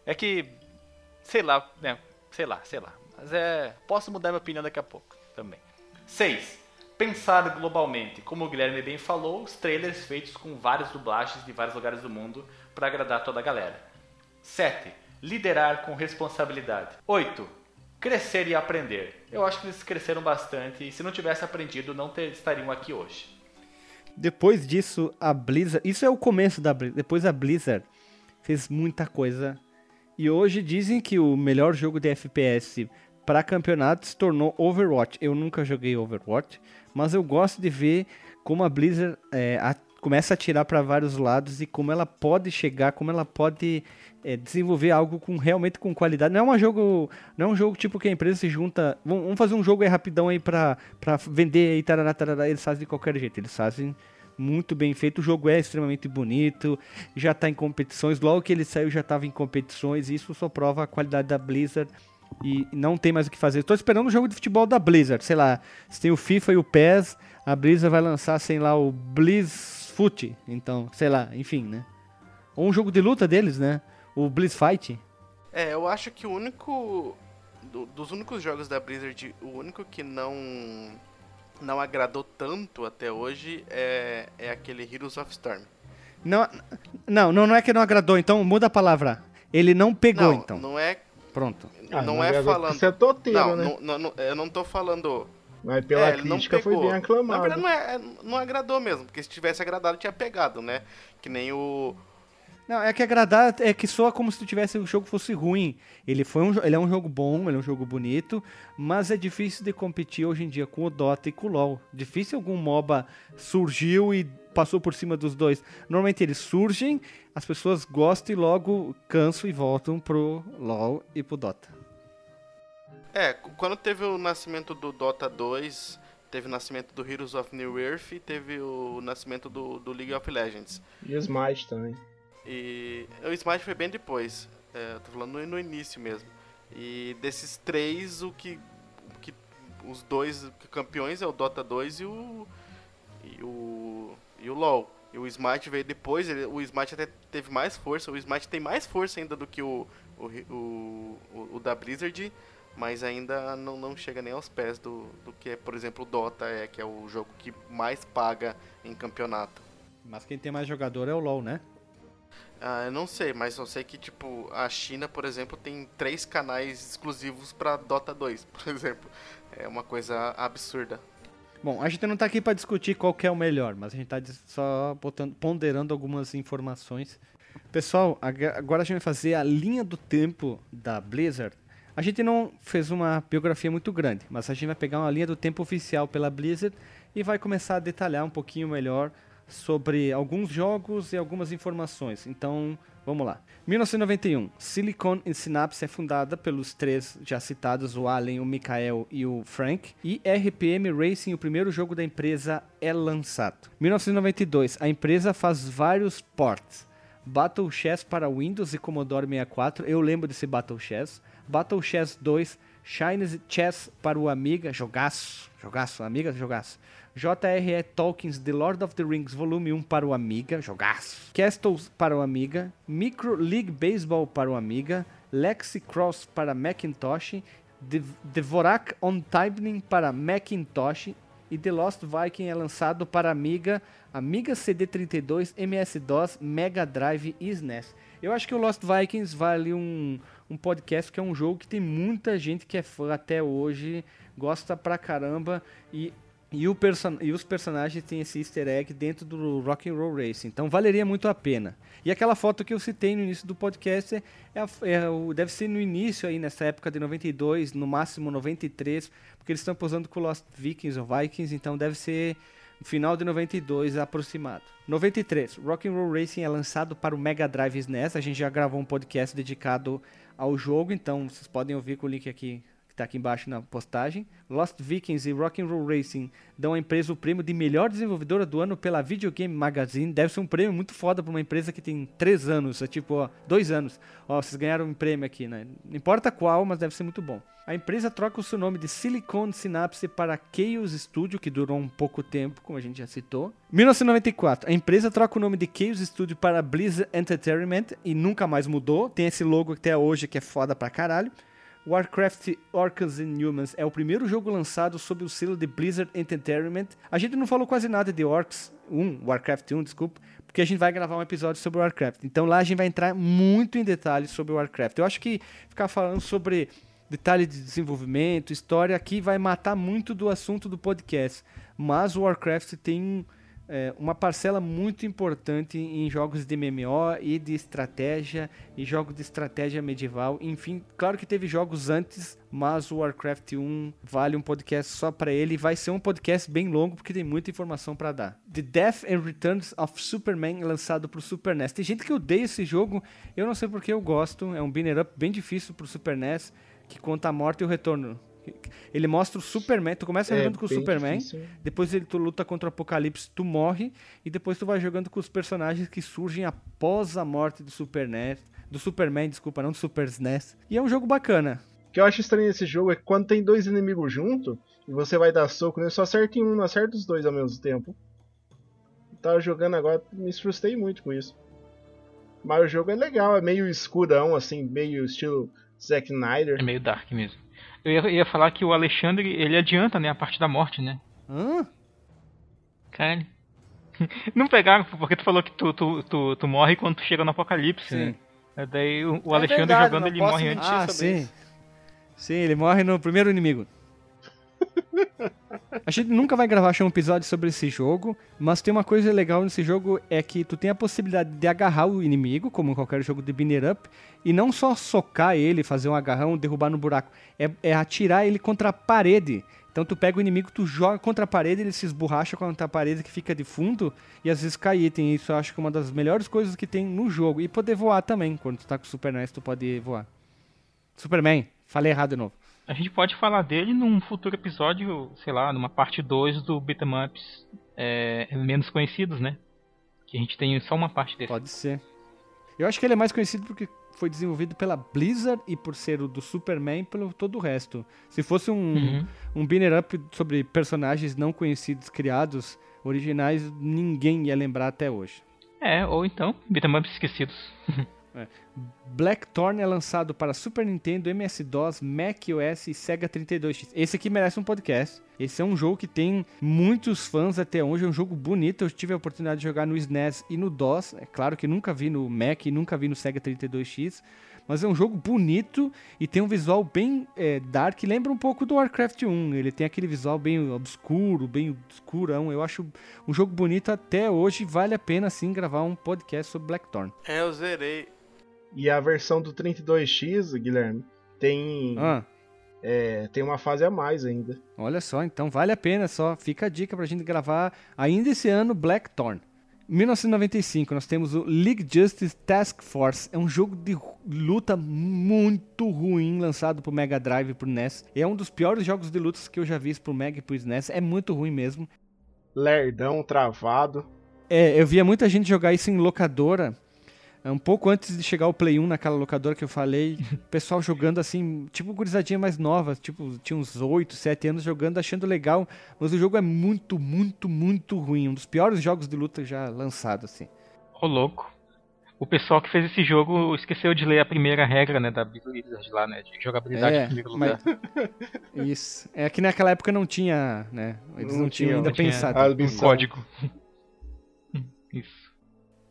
É que, sei lá, né? Sei lá, sei lá. Mas é. Posso mudar minha opinião daqui a pouco também. 6. Pensar globalmente. Como o Guilherme bem falou, os trailers feitos com várias dublagens de vários lugares do mundo para agradar toda a galera. 7. Liderar com responsabilidade. 8. Crescer e aprender. Eu acho que eles cresceram bastante e se não tivesse aprendido, não ter- estariam aqui hoje. Depois disso, a Blizzard. Isso é o começo da Blizzard. Depois a Blizzard fez muita coisa. E hoje dizem que o melhor jogo de FPS para campeonato se tornou Overwatch. Eu nunca joguei Overwatch, mas eu gosto de ver como a Blizzard é, começa a tirar para vários lados e como ela pode chegar, como ela pode é, desenvolver algo com realmente com qualidade. Não é um jogo, não é um jogo tipo que a empresa se junta, vamos fazer um jogo aí rapidão aí para vender e tarará, tarará, eles fazem de qualquer jeito, eles fazem muito bem feito, o jogo é extremamente bonito, já está em competições, logo que ele saiu já estava em competições, e isso só prova a qualidade da Blizzard e não tem mais o que fazer. Estou esperando o jogo de futebol da Blizzard, sei lá, se tem o FIFA e o PES, a Blizzard vai lançar, sei lá, o Blizz Foot, então, sei lá, enfim, né? Ou um jogo de luta deles, né? O Blizz Fight. É, eu acho que o único. do- dos únicos jogos da Blizzard, o único que não. não agradou tanto até hoje é, é aquele Heroes of Storm. Não, não, não, não é que não agradou, então muda a palavra. Ele não pegou, não, então. não é. Pronto. Ah, não na é falando. Você é toteiro, não, né? não, não, não, eu não tô falando. Mas pela é, crítica foi bem Na aclamado. verdade, não, é, é- não agradou mesmo, porque se tivesse agradado, tinha pegado, né? Que nem o. Não, é que agradar é que soa como se tu tivesse o jogo fosse ruim. Ele foi um, ele é um jogo bom, ele é um jogo bonito, mas é difícil de competir hoje em dia com o Dota e com o LoL. Difícil algum MOBA surgiu e passou por cima dos dois. Normalmente eles surgem, as pessoas gostam e logo cansam e voltam pro LoL e pro Dota. É, quando teve o nascimento do Dota 2, teve o nascimento do Heroes of New Earth e teve o nascimento do, do League of Legends. E o Smite também. E o Smite foi bem depois. É, tô falando no, no início mesmo. E desses três, o que, o que os dois campeões é o Dota 2 e o e o e o LoL. E o Smite veio depois, ele- o Smite até teve mais força, o Smite tem mais força ainda do que o, o, o- o da Blizzard, mas ainda não, não chega nem aos pés do, do que, é, por exemplo, o Dota é, que é o jogo que mais paga em campeonato. Mas quem tem mais jogador é o LoL, né? Ah, eu não sei, mas eu sei que, tipo, a China, por exemplo, tem três canais exclusivos pra Dota 2, por exemplo. É uma coisa absurda. Bom, a gente não tá aqui para discutir qual que é o melhor, mas a gente tá só botando, ponderando algumas informações. Pessoal, ag- agora a gente vai fazer a linha do tempo da Blizzard. A gente não fez uma biografia muito grande, mas a gente vai pegar uma linha do tempo oficial pela Blizzard e vai começar a detalhar um pouquinho melhor sobre alguns jogos e algumas informações. Então, vamos lá. 1991, Silicon Synapse é fundada pelos três já citados, o Allen, o Michael e o Frank. E RPM Racing, o primeiro jogo da empresa, é lançado. 1992, a empresa faz vários ports. Battle Chess para Windows e Commodore 64, eu lembro desse Battle Chess. Battle Chess 2, Shines Chess para o Amiga, jogaço, jogaço, Amiga, jogaço. J.R.E. Tolkien's The Lord of the Rings Volume 1 para o Amiga, jogaço. Castles para o Amiga, Micro League Baseball para o Amiga, Lexi Cross para Macintosh, Devorak on Tightening para Macintosh e The Lost Viking é lançado para Amiga, Amiga CD32, MS-DOS, Mega Drive e SNES. Eu acho que o Lost Vikings vale um, um podcast que é um jogo que tem muita gente que é fã até hoje, gosta pra caramba e e, o person e os personagens têm esse easter egg dentro do Rock and Roll Racing. Então valeria muito a pena. E aquela foto que eu citei no início do podcast é, é, é deve ser no início aí, nessa época de 92, no máximo 93, porque eles estão posando com Lost Vikings ou Vikings, então deve ser final de 92 aproximado. 93, Rock and Roll Racing é lançado para o Mega Drive SNES. A gente já gravou um podcast dedicado ao jogo, então vocês podem ouvir com o link aqui está aqui embaixo na postagem. Lost Vikings e Rock'n'Roll Racing dão à empresa o prêmio de melhor desenvolvedora do ano pela Video Game Magazine. Deve ser um prêmio muito foda para uma empresa que tem três anos, é tipo, ó, dois anos. Ó, vocês ganharam um prêmio aqui, né? Não importa qual, mas deve ser muito bom. A empresa troca o seu nome de Silicon Synapse para Chaos Studio, que durou um pouco tempo, como a gente já citou. 1994, a empresa troca o nome de Chaos Studio para Blizzard Entertainment e nunca mais mudou. Tem esse logo até hoje que é foda pra caralho. Warcraft Orcs and Humans é o primeiro jogo lançado sob o selo de Blizzard Entertainment. A gente não falou quase nada de Orcs 1, Warcraft 1, desculpa, porque a gente vai gravar um episódio sobre Warcraft. Então lá a gente vai entrar muito em detalhes sobre Warcraft. Eu acho que ficar falando sobre detalhe de desenvolvimento, história aqui vai matar muito do assunto do podcast. Mas o Warcraft tem é, uma parcela muito importante em jogos de MMO e de estratégia, e jogos de estratégia medieval. Enfim, claro que teve jogos antes, mas o Warcraft 1 vale um podcast só para ele. Vai ser um podcast bem longo porque tem muita informação para dar. The Death and Returns of Superman, lançado para o Super NES. Tem gente que odeia esse jogo, eu não sei porque eu gosto. É um binner up bem difícil para o Super NES que conta a morte e o retorno. Ele mostra o Superman, tu começa é, jogando com o Superman, difícil. depois ele tu luta contra o Apocalipse, tu morre, e depois tu vai jogando com os personagens que surgem após a morte do Super NES, do Superman, desculpa, não do Super SNES. E é um jogo bacana. O que eu acho estranho nesse jogo é que quando tem dois inimigos junto, e você vai dar soco, ele só acerta em um, não acerta os dois ao mesmo tempo. Tava jogando agora, me frustrei muito com isso. Mas o jogo é legal, é meio escurão, assim, meio estilo Zack Snyder. É meio dark mesmo. Eu ia, ia, falar que o Alexandre, ele adianta, né, a parte da morte, né? Hã? Cara. Não pegaram, porque tu falou que tu, tu, tu, tu morre quando tu chega no apocalipse, sim. né? É, daí o, o é Alexandre verdade, jogando, ele morre antes. Ah, sim. Isso. Sim, ele morre no primeiro inimigo. A gente nunca vai gravar um episódio sobre esse jogo, mas tem uma coisa legal nesse jogo é que tu tem a possibilidade de agarrar o inimigo, como em qualquer jogo de binner up, e não só socar ele, fazer um agarrão, derrubar no buraco, é, é atirar ele contra a parede. Então tu pega o inimigo, tu joga contra a parede, ele se esborracha contra a parede que fica de fundo e às vezes cai item. Isso eu acho que é uma das melhores coisas que tem no jogo. E poder voar também. Quando tu tá com o Super NES, tu pode voar. Superman, falei errado de novo. A gente pode falar dele num futuro episódio, sei lá, numa parte 2 do Beat'em Ups é, menos conhecidos, né? Que a gente tem só uma parte dele. Pode ser. Eu acho que ele é mais conhecido porque foi desenvolvido pela Blizzard e por ser o do Superman pelo todo o resto. Se fosse um, uhum. um binner up sobre personagens não conhecidos, criados, originais, ninguém ia lembrar até hoje. É, ou então, beat'em ups esquecidos. É. Blackthorn é lançado para Super Nintendo, MS-DOS, Mac OS e Sega 32X. Esse aqui merece um podcast. Esse é um jogo que tem muitos fãs até hoje. É um jogo bonito. Eu tive a oportunidade de jogar no SNES e no DOS. É claro que nunca vi no Mac e nunca vi no Sega 32X. Mas é um jogo bonito e tem um visual bem é, dark. Lembra um pouco do Warcraft 1. Ele tem aquele visual bem obscuro, bem escurão. Eu acho um jogo bonito até hoje. Vale a pena sim gravar um podcast sobre Blackthorn. É, eu zerei. E a versão do 32X, Guilherme, tem. Ah. É, tem uma fase a mais ainda. Olha só, então vale a pena só. Fica a dica pra gente gravar ainda esse ano Blackthorn. 1995, nós temos o League Justice Task Force. É um jogo de luta muito ruim, lançado pro Mega Drive e pro NES. É um dos piores jogos de lutas que eu já vi pro Mega e pro SNES. É muito ruim mesmo. Lerdão, travado. É, eu via muita gente jogar isso em locadora. Um pouco antes de chegar o Play 1 naquela locadora que eu falei, o pessoal jogando assim, tipo gurizadinha mais nova, tipo, tinha uns 8, 7 anos jogando, achando legal, mas o jogo é muito, muito, muito ruim, um dos piores jogos de luta já lançados, assim. Ô louco. O pessoal que fez esse jogo esqueceu de ler a primeira regra, né, da Blizzard lá, né, de jogabilidade É, em primeiro mas- lugar. Isso. É que naquela época não tinha, né, eles não, Não tinham tinha, ainda não tinha pensado. a Um Missão. código. Isso.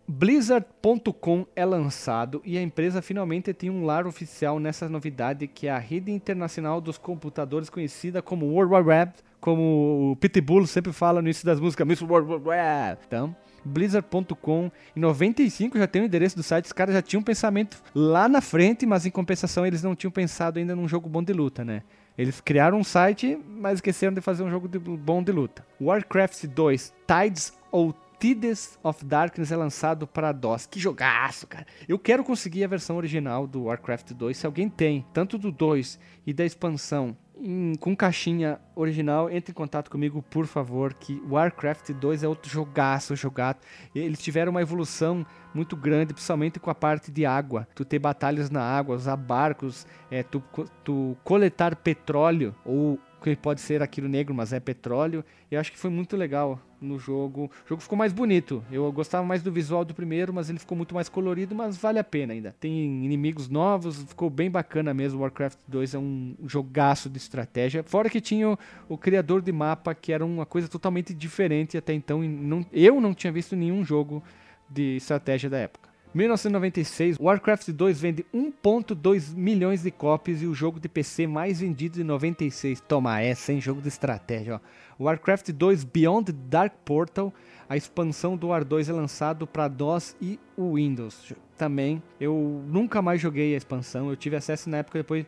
Blizzard.com é lançado e a empresa finalmente tem um lar oficial nessa novidade que é a rede internacional dos computadores conhecida como World Wide Web, como o Pitbull sempre fala no início das músicas, Miss World Wide Web. Então, Blizzard.com em 95 já tem o endereço do site, os caras já tinham um pensamento lá na frente, mas em compensação eles não tinham pensado ainda num jogo bom de luta, né? Eles criaram um site, mas esqueceram de fazer um jogo de- bom de luta. Warcraft 2 Tides ou Tides of Darkness é lançado para DOS. Que jogaço, cara. Eu quero conseguir a versão original do Warcraft 2. Se alguém tem, tanto do 2 e da expansão, em- com caixinha original, entre em contato comigo, por favor, que Warcraft 2 é outro jogaço, jogado. Eles tiveram uma evolução muito grande, principalmente com a parte de água. Tu ter batalhas na água, usar barcos, é, tu, tu coletar petróleo, ou que pode ser aquilo negro, mas é petróleo. Eu acho que foi muito legal no jogo. O jogo ficou mais bonito. Eu gostava mais do visual do primeiro, mas ele ficou muito mais colorido, mas vale a pena ainda. Tem inimigos novos, ficou bem bacana mesmo. Warcraft 2 é um jogaço de estratégia. Fora que tinha o, o criador de mapa, que era uma coisa totalmente diferente até então. não- eu não tinha visto nenhum jogo de estratégia da época. 1996, Warcraft 2 vende 1.2 milhões de cópias e o jogo de PC mais vendido de 96. Toma essa, hein? Jogo de estratégia, ó. Warcraft 2 Beyond Dark Portal, a expansão do War 2 é lançado para DOS e Windows. Também, eu nunca mais joguei a expansão, eu tive acesso na época depois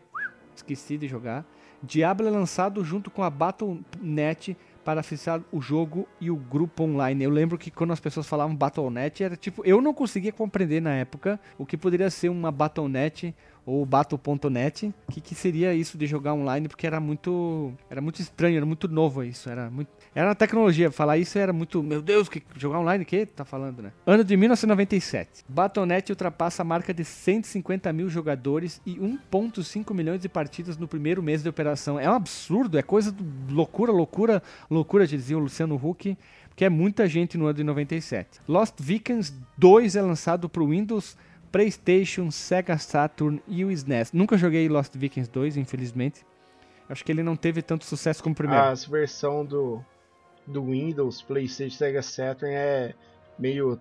esqueci de jogar. Diablo é lançado junto com a Battle.net para acessar o jogo e o grupo online. Eu lembro que quando as pessoas falavam Battle.net, era tipo, eu não conseguia compreender na época o que poderia ser uma Battle.net ou Battle.net, o que, que seria isso de jogar online, porque era muito, era muito estranho, era muito novo isso, era muito, era uma tecnologia, falar isso era muito, meu Deus, que jogar online, que tá falando, né? Ano de 1997, Battle.net ultrapassa a marca de 150 mil jogadores e 1.5 milhões de partidas no primeiro mês de operação. É um absurdo, é coisa loucura, loucura, loucura, dizia o Luciano Huck, porque é muita gente no ano de 97. Lost Vikings 2 é lançado para o Windows, PlayStation, Sega Saturn e o SNES. Nunca joguei Lost Vikings 2, infelizmente. Acho que ele não teve tanto sucesso como o primeiro. As versão do, do Windows, PlayStation, Sega Saturn é meio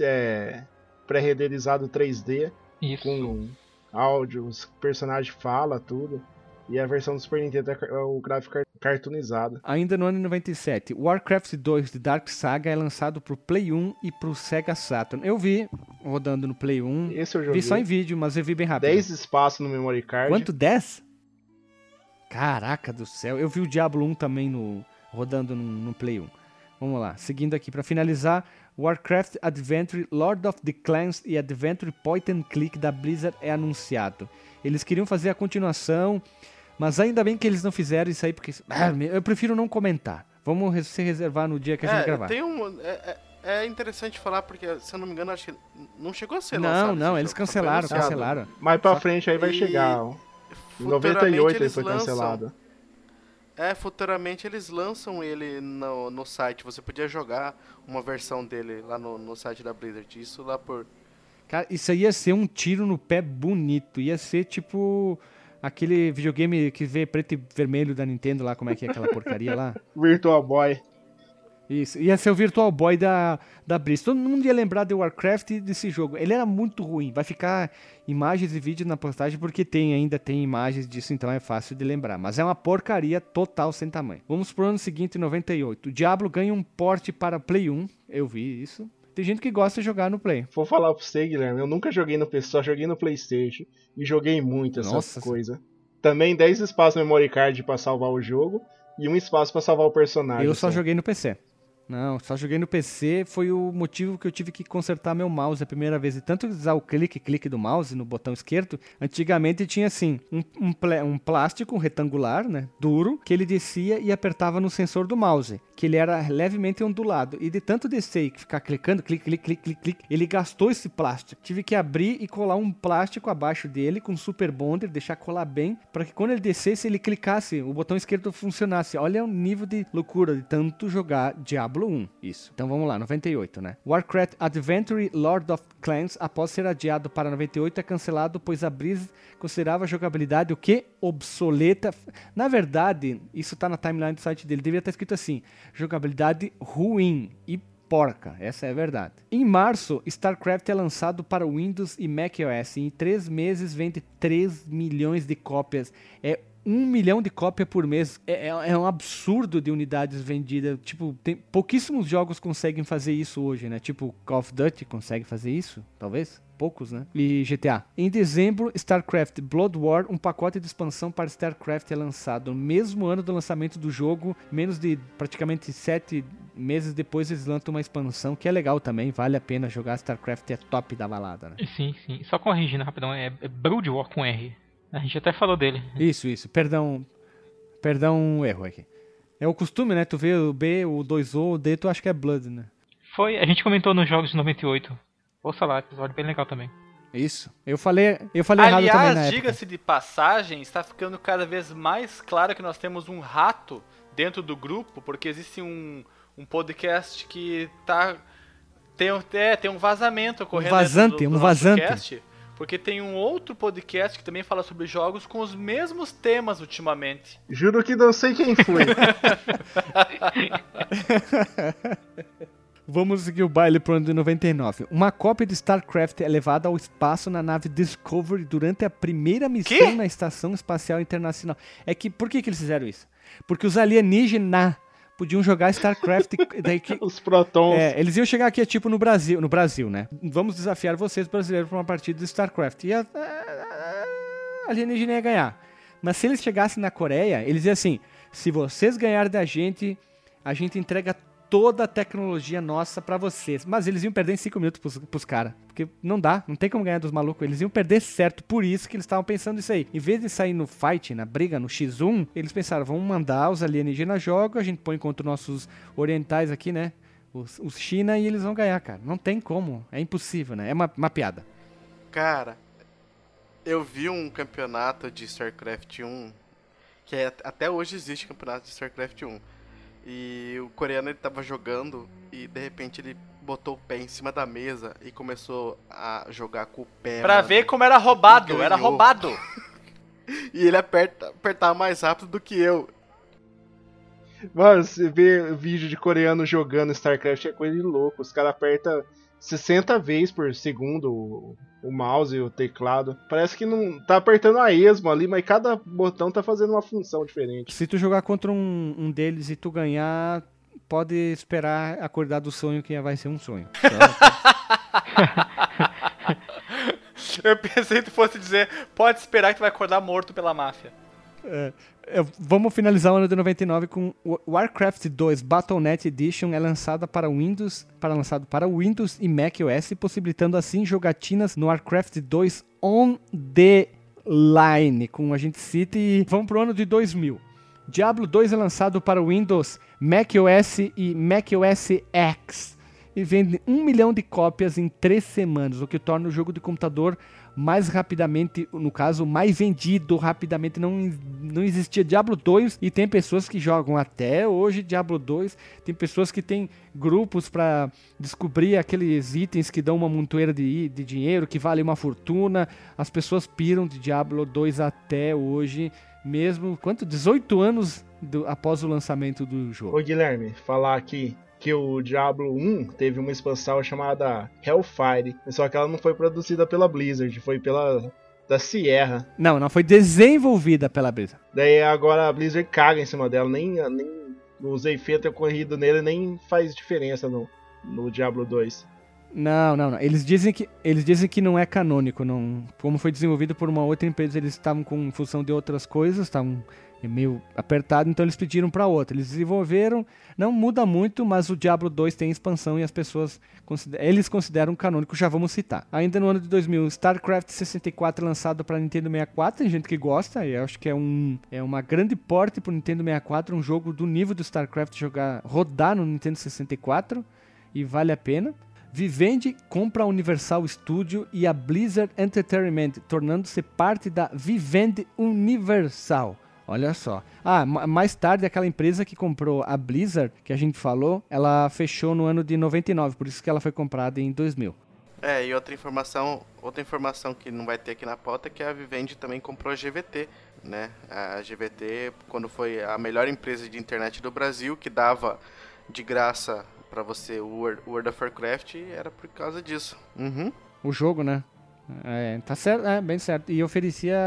é, pré-renderizado 3D Isso. com áudio, os personagens fala tudo. E a versão do Super Nintendo é é o gráfico car- cartoonizado. Ainda no ano de 97, Warcraft 2 de Dark Saga é lançado pro Play 1 e pro Sega Saturn. Eu vi rodando no Play 1, Esse eu joguei. vi só em vídeo, mas eu vi bem rápido. 10 espaços no memory card. Quanto? 10? Caraca do céu. Eu vi o Diablo 1 também no rodando no, no Play 1. Vamos lá, seguindo aqui para finalizar, Warcraft Adventure Lord of the Clans e Adventure Point and Click da Blizzard é anunciado. Eles queriam fazer a continuação, mas ainda bem que eles não fizeram isso aí porque Ah, eu prefiro não comentar. Vamos se reservar no dia que a gente É, gravar. tem um, é, é- é interessante falar, porque, se eu não me engano, acho que não chegou a ser Não, lançado não, eles jogo, cancelaram, cancelaram. Mais pra Só- frente aí vai E chegar. Em Futuramente 98 ele foi lançam- cancelado. É, futuramente eles lançam ele no, no site. Você podia jogar uma versão dele lá no, no site da Blizzard. Isso lá por. Cara, isso aí ia ser um tiro no pé bonito. Ia ser tipo aquele videogame que vê preto e vermelho da Nintendo lá, como é que é aquela porcaria lá? Virtual Boy. Isso, ia ser o Virtual Boy da, da Blizzard. Todo mundo ia lembrar de Warcraft e desse jogo. Ele era muito ruim. Vai ficar imagens e vídeos na postagem porque tem ainda tem imagens disso, então é fácil de lembrar. Mas é uma porcaria total sem tamanho. Vamos pro ano seguinte, 98. O Diablo ganha um porte para Play 1. Eu vi isso. Tem gente que gosta de jogar no Play. Vou falar pra você, Guilherme, eu nunca joguei no PC, só joguei no Playstation. E joguei muito essas Nossa. coisas. Também 10 espaços no memory card pra salvar o jogo. E um espaço pra salvar o personagem. Eu só só. joguei no PC. Não, só joguei no PC, foi o motivo que eu tive que consertar meu mouse a primeira vez. E tanto usar o clique, clique do mouse no botão esquerdo, antigamente tinha assim, um, um, um plástico retangular, né, duro, que ele descia e apertava no sensor do mouse, que ele era levemente ondulado. E de tanto descer e ficar clicando, clique, clique, clique, clique, clique, ele gastou esse plástico. Tive que abrir e colar um plástico abaixo dele com super bonder, deixar colar bem, para que quando ele descesse, ele clicasse, o botão esquerdo funcionasse. Olha o nível de loucura de tanto jogar Diablo 1. Isso. Então vamos lá, 98, né? Warcraft Adventure Lord of Clans, após ser adiado para 98, é cancelado, pois a Breeze considerava a jogabilidade o que? Obsoleta. Na verdade, isso tá na timeline do site dele. Deveria estar escrito assim: jogabilidade ruim e porca, essa é a verdade. Em março, StarCraft é lançado para Windows e macOS. Em três meses vende 3 milhões de cópias. É um milhão de cópias por mês. É, é- é um absurdo de unidades vendidas. Tipo, tem, pouquíssimos jogos conseguem fazer isso hoje, né? Tipo, Call of Duty consegue fazer isso, talvez. Poucos, né? E GTA. Em dezembro, StarCraft Blood War, um pacote de expansão para StarCraft é lançado. No mesmo ano do lançamento do jogo, menos de praticamente sete meses depois, eles lançam uma expansão que é legal também. Vale a pena jogar. StarCraft é top da balada, né? Sim, sim. Só corrigindo rapidão, é, é Brood War com R. A gente até falou dele. Isso, isso. Perdão. Perdão, um erro aqui. É o costume, né? Tu vê o B, o 2O, o D, tu acha que é Blood, né? Foi, a gente comentou nos jogos de 98. Ouça lá, episódio bem legal também. Isso. Eu falei, eu falei errado também na Aliás, diga-se de passagem, está ficando cada vez mais claro que nós temos um rato dentro do grupo, porque existe um, um podcast que tá. Tem, um- é, tem um vazamento ocorrendo. dentro vazante, um nosso vazante. cast, porque tem um outro podcast que também fala sobre jogos com os mesmos temas ultimamente. Juro que não sei quem foi. Vamos seguir o baile pro ano de 99. Uma cópia de StarCraft é levada ao espaço na nave Discovery durante a primeira missão Quê? na Estação Espacial Internacional. É que, por que, que eles fizeram isso? Porque os alienígenas podiam jogar StarCraft. daí que, Os protons. É, eles iam chegar aqui, tipo, no Brasil, no Brasil, né? Vamos desafiar vocês, brasileiros, para uma partida de StarCraft. E a, a, a alienígena ia ganhar. Mas se eles chegassem na Coreia, eles iam assim: se vocês ganharem da gente, a gente entrega toda a tecnologia nossa pra vocês. Mas eles iam perder em 5 minutos pros, pros caras. Porque não dá, não tem como ganhar dos malucos. Eles iam perder certo. Por isso que eles estavam pensando isso aí. Em vez de sair no fight, na briga, no X1, eles pensaram: vamos mandar os alienígenas jogam, a gente põe contra os nossos orientais aqui, né? Os, os China e eles vão ganhar, cara. Não tem como. É impossível, né? É uma, uma piada. Cara, eu vi um campeonato de StarCraft 1, que é, até hoje existe campeonato de StarCraft 1. E o coreano ele tava jogando e de repente ele botou o pé em cima da mesa e começou a jogar com o pé. Pra mano. ver como era roubado, era roubado. E ele aperta, apertava mais rápido do que eu. Mano, você vê vídeo de coreano jogando StarCraft é coisa de louco. Os caras apertam 60 vezes por segundo o, o mouse e o teclado. Parece que não tá apertando a esmo ali, mas cada botão tá fazendo uma função diferente. Se tu jogar contra um, um deles e tu ganhar, pode esperar acordar do sonho que vai ser um sonho. Eu pensei que tu fosse dizer, pode esperar que tu vai acordar morto pela máfia. É, vamos finalizar o ano de 99 com Warcraft 2 Battle.net Edition é lançada para Windows, para lançado para Windows e macOS, possibilitando assim jogatinas no Warcraft 2 on the line com a gente City. E vamos pro ano de 2000. Diablo 2 é lançado para Windows, macOS e macOS X e vende um milhão de cópias em três semanas, o que torna o jogo de computador mais rapidamente, no caso, mais vendido rapidamente. Não, não existia Diablo 2 e tem pessoas que jogam até hoje Diablo 2. Tem pessoas que têm grupos para descobrir aqueles itens que dão uma montoeira de, de dinheiro, que vale uma fortuna. As pessoas piram de Diablo 2 até hoje, mesmo quanto 18 anos do, após o lançamento do jogo. Ô Guilherme, falar aqui que o Diablo 1 teve uma expansão chamada Hellfire, só que ela não foi produzida pela Blizzard, foi pela da Sierra. Não, não foi desenvolvida pela Blizzard. Daí agora a Blizzard caga em cima dela, nem, nem os efeitos ocorridos nele nem faz diferença no, no Diablo 2. Não, não, não. Eles dizem que eles dizem que não é canônico, não. Como foi desenvolvido por uma outra empresa, eles estavam com função de outras coisas, estavam meio apertado, então eles pediram para outra. Eles desenvolveram, não muda muito, mas o Diablo 2 tem expansão e as pessoas consider- eles consideram canônico, já vamos citar. Ainda no ano de 2000, StarCraft 64 lançado para Nintendo 64, tem gente que gosta, e eu acho que é um é uma grande porte pro Nintendo 64, um jogo do nível do StarCraft jogar rodar no Nintendo 64 e vale a pena. Vivendi compra a Universal Studio e a Blizzard Entertainment, tornando-se parte da Vivendi Universal. Olha só. Ah, ma- mais tarde aquela empresa que comprou a Blizzard, que a gente falou, ela fechou no ano de 99, por isso que ela foi comprada em 2000. É, e outra informação, outra informação que não vai ter aqui na pauta é que a Vivendi também comprou a GVT, né? A GVT, quando foi a melhor empresa de internet do Brasil, que dava de graça pra você o World, World of Warcraft, era por causa disso. Uhum. O jogo, né? É, tá certo, é, bem certo. E oferecia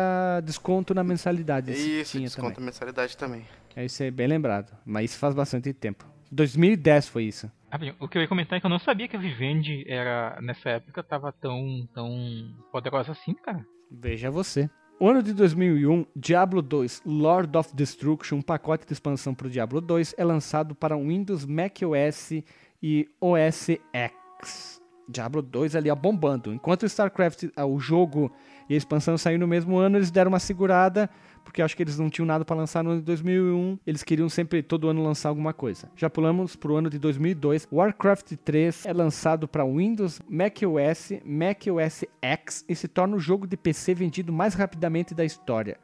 desconto na mensalidade. Isso, tinha desconto a também. mensalidade também. É isso aí, bem lembrado. Mas isso faz bastante tempo. 2010 foi isso. O que eu ia comentar é que eu não sabia que a Vivendi era, nessa época, tava tão, tão poderosa assim, cara. Veja você. O ano de 2001, Diablo 2 Lord of Destruction, um pacote de expansão para o Diablo 2, é lançado para Windows, macOS e OS X. Diablo 2 ali ó, bombando. Enquanto o StarCraft, ah, o jogo e a expansão saíram no mesmo ano, eles deram uma segurada, porque acho que eles não tinham nada para lançar no ano de 2001. Eles queriam sempre todo ano lançar alguma coisa. Já pulamos para o ano de 2002. Warcraft 3 é lançado para Windows, macOS, macOS X e se torna o jogo de PC vendido mais rapidamente da história.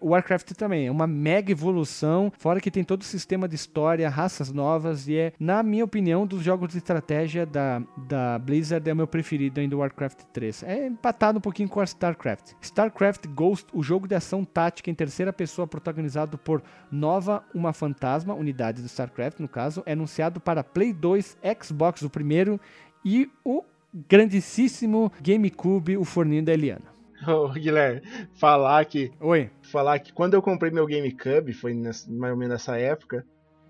O Warcraft também é uma mega evolução, fora que tem todo o sistema de história, raças novas, e é, na minha opinião, dos jogos de estratégia da, da Blizzard, é o meu preferido ainda o Warcraft 3. É empatado um pouquinho com o StarCraft. StarCraft Ghost, o jogo de ação tática em terceira pessoa protagonizado por Nova, uma fantasma, unidade do StarCraft, no caso, é anunciado para Play 2, Xbox, o primeiro, e o grandíssimo GameCube, o forninho da Eliana. Ô, Guilherme, falar que, Oi. falar que quando eu comprei meu GameCube, foi nessa- mais ou menos nessa época,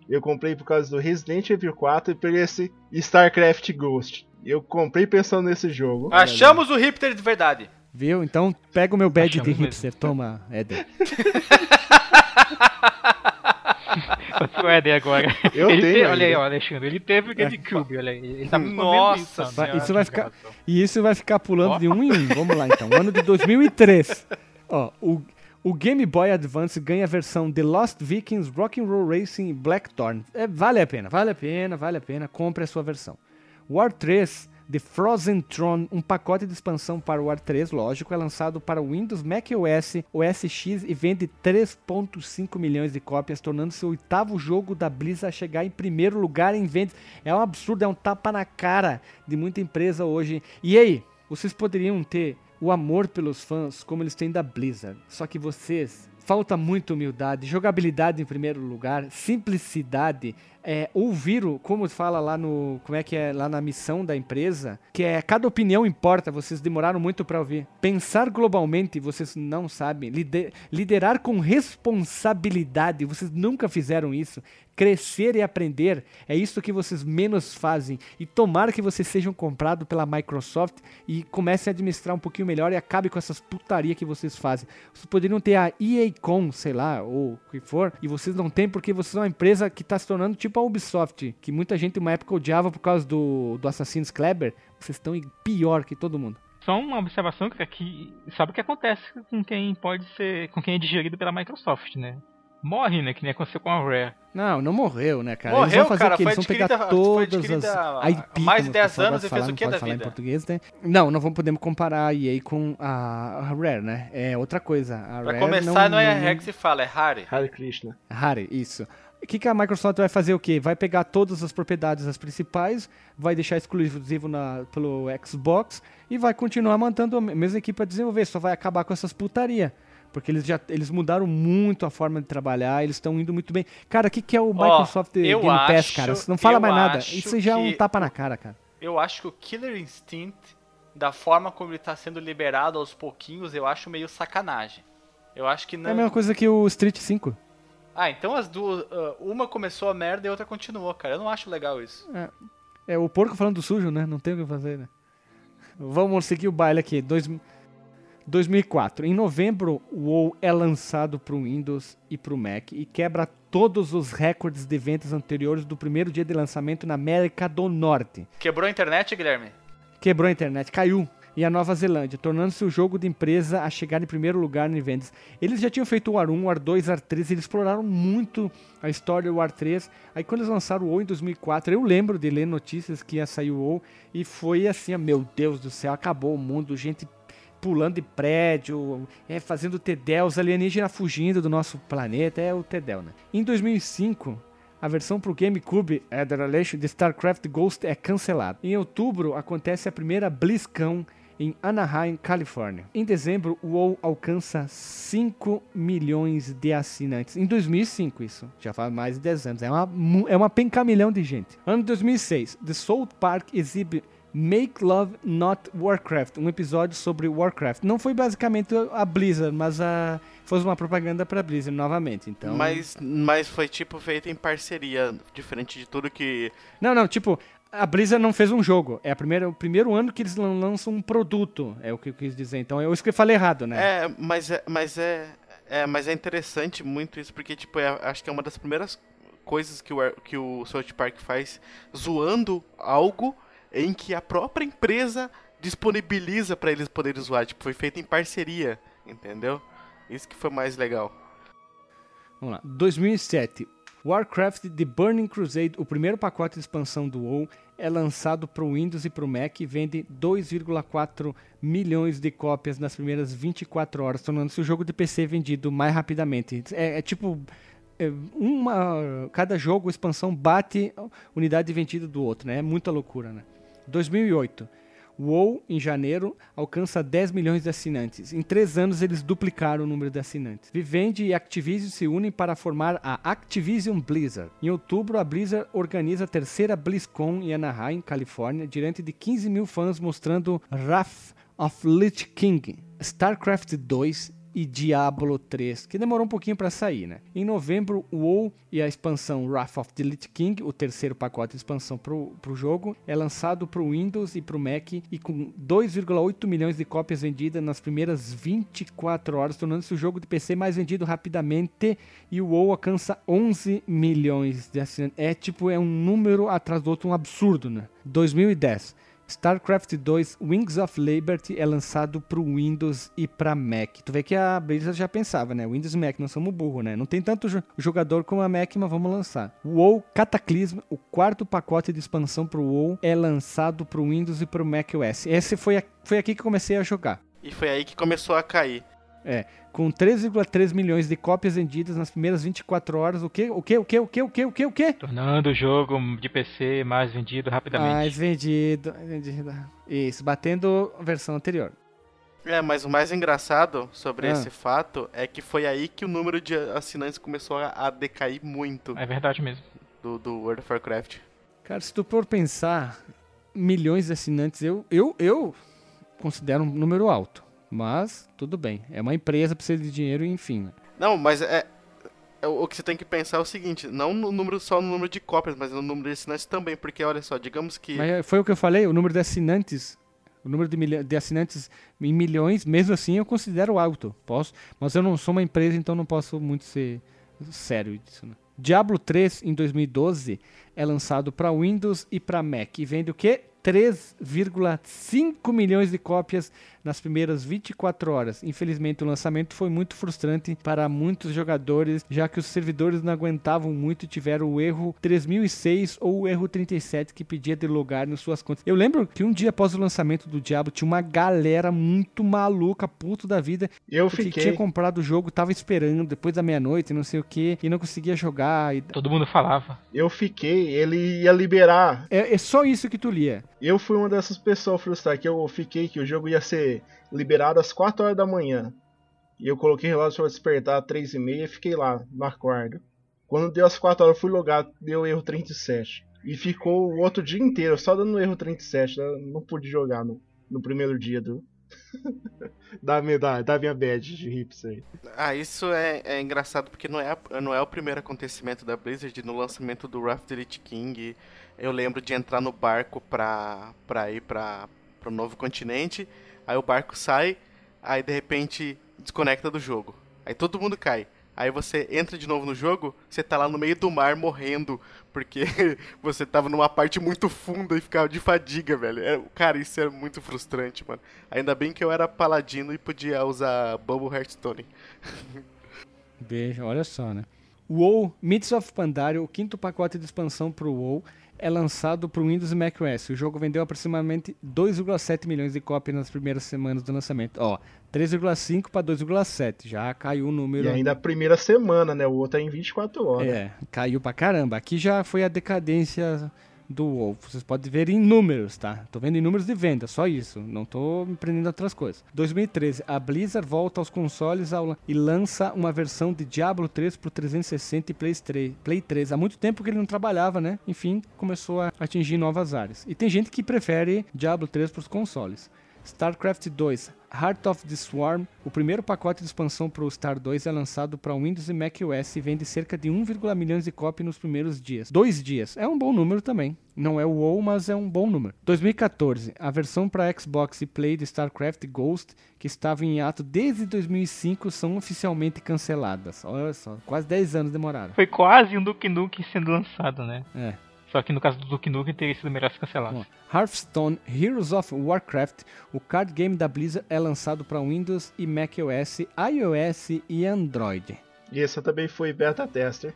eu comprei por causa do Resident Evil 4 e por esse StarCraft Ghost. Eu comprei pensando nesse jogo. Achamos o hipster de verdade. Viu? Então pega o meu badge de Achamos mesmo. hipster. Toma, Éder. O Eden agora. Eu ele tenho te- olha aí, ó, Alexandre. Ele teve o GameCube, olha aí. Ele tá escondendo Nossa isso, Minha isso vai ficar-. E isso vai ficar pulando de um em um. Vamos lá então. Ano de 2003. Ó, o, o Game Boy Advance ganha a versão The Lost Vikings, Rock'n'Roll Racing e Blackthorn. É, vale a pena, vale a pena, vale a pena. Compre a sua versão. War 3, The Frozen Throne, um pacote de expansão para o War 3, lógico, é lançado para Windows, macOS, OS X e vende 3.5 milhões de cópias, tornando-se o oitavo jogo da Blizzard a chegar em primeiro lugar em vendas. É um absurdo, é um tapa na cara de muita empresa hoje. E aí, vocês poderiam ter o amor pelos fãs como eles têm da Blizzard, só que vocês falta muita humildade, jogabilidade em primeiro lugar, simplicidade, é, ouvir, o- como fala lá no, como é que é lá na missão da empresa, que é cada opinião importa, vocês demoraram muito para ouvir. Pensar globalmente, vocês não sabem. Lide- liderar com responsabilidade, vocês nunca fizeram isso. Crescer e aprender é isso que vocês menos fazem. E tomara que vocês sejam comprados pela Microsoft e comecem a administrar um pouquinho melhor e acabe com essas putaria que vocês fazem. Vocês poderiam ter a EA Com, sei lá, ou o que for, e vocês não têm porque vocês são uma empresa que está se tornando tipo a Ubisoft, que muita gente uma época odiava por causa do, do Assassin's Kleber. Vocês estão em pior que todo mundo. Só uma observação que aqui sabe o que acontece com quem pode ser, com quem é digerido pela Microsoft, né? Morre, né? Que nem aconteceu com a Rare. Não, não morreu, né, cara? eles Morreu, vão fazer cara, o quê? Eles foi vão pegar todas as IP, mais de como 10 o pessoal anos e fez o não que pode da falar em vida? português, né? Não, não vamos podemos comparar a EA com a Rare, né? É outra coisa. A Pra Rare começar, não, é não- Rare que se fala, é Harry. Hare Krishna. Rare, isso. O que, que a Microsoft vai fazer o quê? Vai pegar todas as propriedades as principais, vai deixar exclusivo na, pelo Xbox e vai continuar mantendo a mesma equipe a desenvolver, só vai acabar com essas putaria. Porque eles já eles mudaram muito a forma de trabalhar, eles estão indo muito bem. Cara, o que, que é o Microsoft eu Game Pass, acho- cara? Você não fala mais nada. Isso já é um tapa na cara, cara. Eu acho que o Killer Instinct, da forma como ele tá sendo liberado aos pouquinhos, eu acho meio sacanagem. Eu acho que É não. a mesma coisa que o Street 5. Ah, então as duas. ah, uma começou a merda e a outra continuou, cara. Eu não acho legal isso. É o porco falando do sujo, né? Não tem o que fazer, né? Vamos seguir o baile aqui. Dois, 2004. Em novembro, o WoW é lançado para o Windows e para o Mac e quebra todos os recordes de vendas anteriores do primeiro dia de lançamento na América do Norte. Quebrou a internet, Guilherme? Quebrou a internet, caiu. E a Nova Zelândia, tornando-se o jogo de empresa a chegar em primeiro lugar em vendas. Eles já tinham feito o War 1, War 2, War 3, eles exploraram muito a história do War 3. Aí quando eles lançaram o WoW em 2004, eu lembro de ler notícias que ia sair o WoW e foi assim, meu Deus do céu, acabou o mundo, gente pulando de prédio, é, fazendo Tedel, os alienígenas fugindo do nosso planeta, é o Tedel, né? Em 2005, a versão para o GameCube é, de StarCraft Ghost é cancelada. Em outubro, acontece a primeira BlizzCon em Anaheim, Califórnia. Em dezembro, o WoW alcança 5 milhões de assinantes. Em 2005, isso. Já faz mais de 10 anos. É uma, é uma pencamilhão de gente. Ano 2006, The South Park exibe Make Love Not Warcraft, um episódio sobre Warcraft. Não foi basicamente a Blizzard, mas a foi uma propaganda para Blizzard novamente. Então, mas mas foi tipo feito em parceria, diferente de tudo que Não, não, tipo, a Blizzard não fez um jogo. É a primeira, o primeiro ano que eles lançam um produto. É o que eu quis dizer. Então eu que falei errado, né? É, mas é, mas é, é, mas é interessante muito isso porque tipo, é, acho que é uma das primeiras coisas que o que o South Park faz zoando algo em que a própria empresa disponibiliza para eles poderem usar. Tipo, foi feito em parceria, entendeu? Isso que foi mais legal. Vamos lá. 2007. Warcraft The Burning Crusade, o primeiro pacote de expansão do WoW, é lançado para o Windows e para o Mac e vende 2,4 milhões de cópias nas primeiras 24 horas, tornando-se o jogo de PC vendido mais rapidamente. É, é tipo é, uma cada jogo expansão bate unidade vendida do outro, né? É muita loucura, né? 2008. WoW, em janeiro, alcança 10 milhões de assinantes. Em três anos, eles duplicaram o número de assinantes. Vivendi e Activision se unem para formar a Activision Blizzard. Em outubro, a Blizzard organiza a terceira BlizzCon em Anaheim, Califórnia, diante de 15 mil fãs mostrando Wrath of Lich King, StarCraft 2 e Diablo 3, que demorou um pouquinho para sair, né? Em novembro, o WoW e a expansão Wrath of the Lich King, o terceiro pacote de expansão para o jogo, é lançado para o Windows e para o Mac e com 2,8 milhões de cópias vendidas nas primeiras 24 horas, tornando-se o jogo de PC mais vendido rapidamente e o WoW alcança 11 milhões de assinantes. É tipo, é um número atrás do outro, um absurdo, né? 2010. StarCraft 2 Wings of Liberty é lançado para o Windows e para Mac. Tu vê que a Blizzard já pensava, né? Windows e Mac, não somos burro, né? Não tem tanto jogador como a Mac, mas vamos lançar. WoW Cataclysm, o quarto pacote de expansão para o WoW, é lançado para o Windows e para o Mac OS. Esse foi, a, foi aqui que comecei a jogar. E foi aí que começou a cair. É, com 3,3 milhões de cópias vendidas nas primeiras 24 horas. O que? O que? O que? O que? O que? O que? O que? Tornando o jogo de PC mais vendido rapidamente. Mais vendido, vendido. Isso, batendo a versão anterior. É, mas o mais engraçado sobre ah. esse fato é que foi aí que o número de assinantes começou a, decair muito. É verdade mesmo. Do, do World of Warcraft. Cara, se tu for pensar, milhões de assinantes, eu, eu, eu considero um número alto. Mas, tudo bem. É uma empresa, precisa de dinheiro, enfim. Não, mas é, é, o que você tem que pensar é o seguinte, não no número só no número de cópias, mas no número de assinantes também, porque olha só, digamos que Mas foi o que eu falei, o número de assinantes, o número de, de assinantes em milhões, mesmo assim eu considero alto. Posso, mas eu não sou uma empresa, então não posso muito ser sério disso, né? Diablo 3 em 2012 é lançado para Windows e para Mac e vende o quê? 3,5 milhões de cópias nas primeiras 24 horas. Infelizmente, o lançamento foi muito frustrante para muitos jogadores, já que os servidores não aguentavam muito e tiveram o erro 3006 ou o erro 37 que pedia de logar em suas contas. Eu lembro que um dia após o lançamento do Diablo tinha uma galera muito maluca, puto da vida, eu que fiquei. tinha comprado o jogo, tava esperando depois da meia-noite, não sei o que, e não conseguia jogar. E... Todo mundo falava. Eu fiquei, ele ia liberar. É, é só isso que tu lia. Eu fui uma dessas pessoas frustradas que eu fiquei que o jogo ia ser liberado às 4 horas da manhã. E eu coloquei relógio para despertar às 3 e meia e fiquei lá no acordo. Quando deu as 4 horas eu fui logar, deu erro 37. E ficou o outro dia inteiro só dando erro 37. Eu não pude jogar no, no primeiro dia do. da, minha, da, da minha badge de hips aí. Ah, isso é, é engraçado porque não é, não é o primeiro acontecimento da Blizzard no lançamento do Raft Elite King eu lembro de entrar no barco pra, pra ir pra, pro novo continente. Aí o barco sai, aí de repente desconecta do jogo. Aí todo mundo cai. Aí você entra de novo no jogo, você tá lá no meio do mar morrendo, porque você tava numa parte muito funda e ficava de fadiga, velho. É, cara, isso é muito frustrante, mano. Ainda bem que eu era paladino e podia usar Bubble Hearthstone. Veja, olha só, né? WoW Myths of Pandaria, o quinto pacote de expansão pro WoW, é lançado para o Windows e macOS. O jogo vendeu aproximadamente 2,7 milhões de cópias nas primeiras semanas do lançamento. Ó, 3,5 para 2,7. Já caiu o número. E ainda a primeira semana, né? O outro é em 24 horas. É, caiu pra caramba. Aqui já foi a decadência do WoW. Vocês podem ver em números, tá? Tô vendo em números de venda, só isso. Não tô a outras coisas. 2013, a Blizzard volta aos consoles ao, e lança uma versão de Diablo 3 pro 360 e Play 3, Play 3. Há muito tempo que ele não trabalhava, né? Enfim, começou a atingir novas áreas. E tem gente que prefere Diablo 3 pros consoles. StarCraft 2 Heart of the Swarm, o primeiro pacote de expansão para o Star 2 é lançado para Windows e macOS e vende cerca de 1,1 milhões de cópias nos primeiros dias. Dois dias. É um bom número também. Não é o WoW, mas é um bom número. 2014, a versão para Xbox e Play de StarCraft Ghost, que estava em ato desde 2005, são oficialmente canceladas. Olha só, quase 10 anos demoraram. Foi quase um Duke Nukem sendo lançado, né? É. Só que no caso do Duke Nukem teria sido melhor se cancelado. Hearthstone Heroes of Warcraft, o card game da Blizzard, é lançado para Windows e macOS, iOS e Android. E essa também foi beta tester.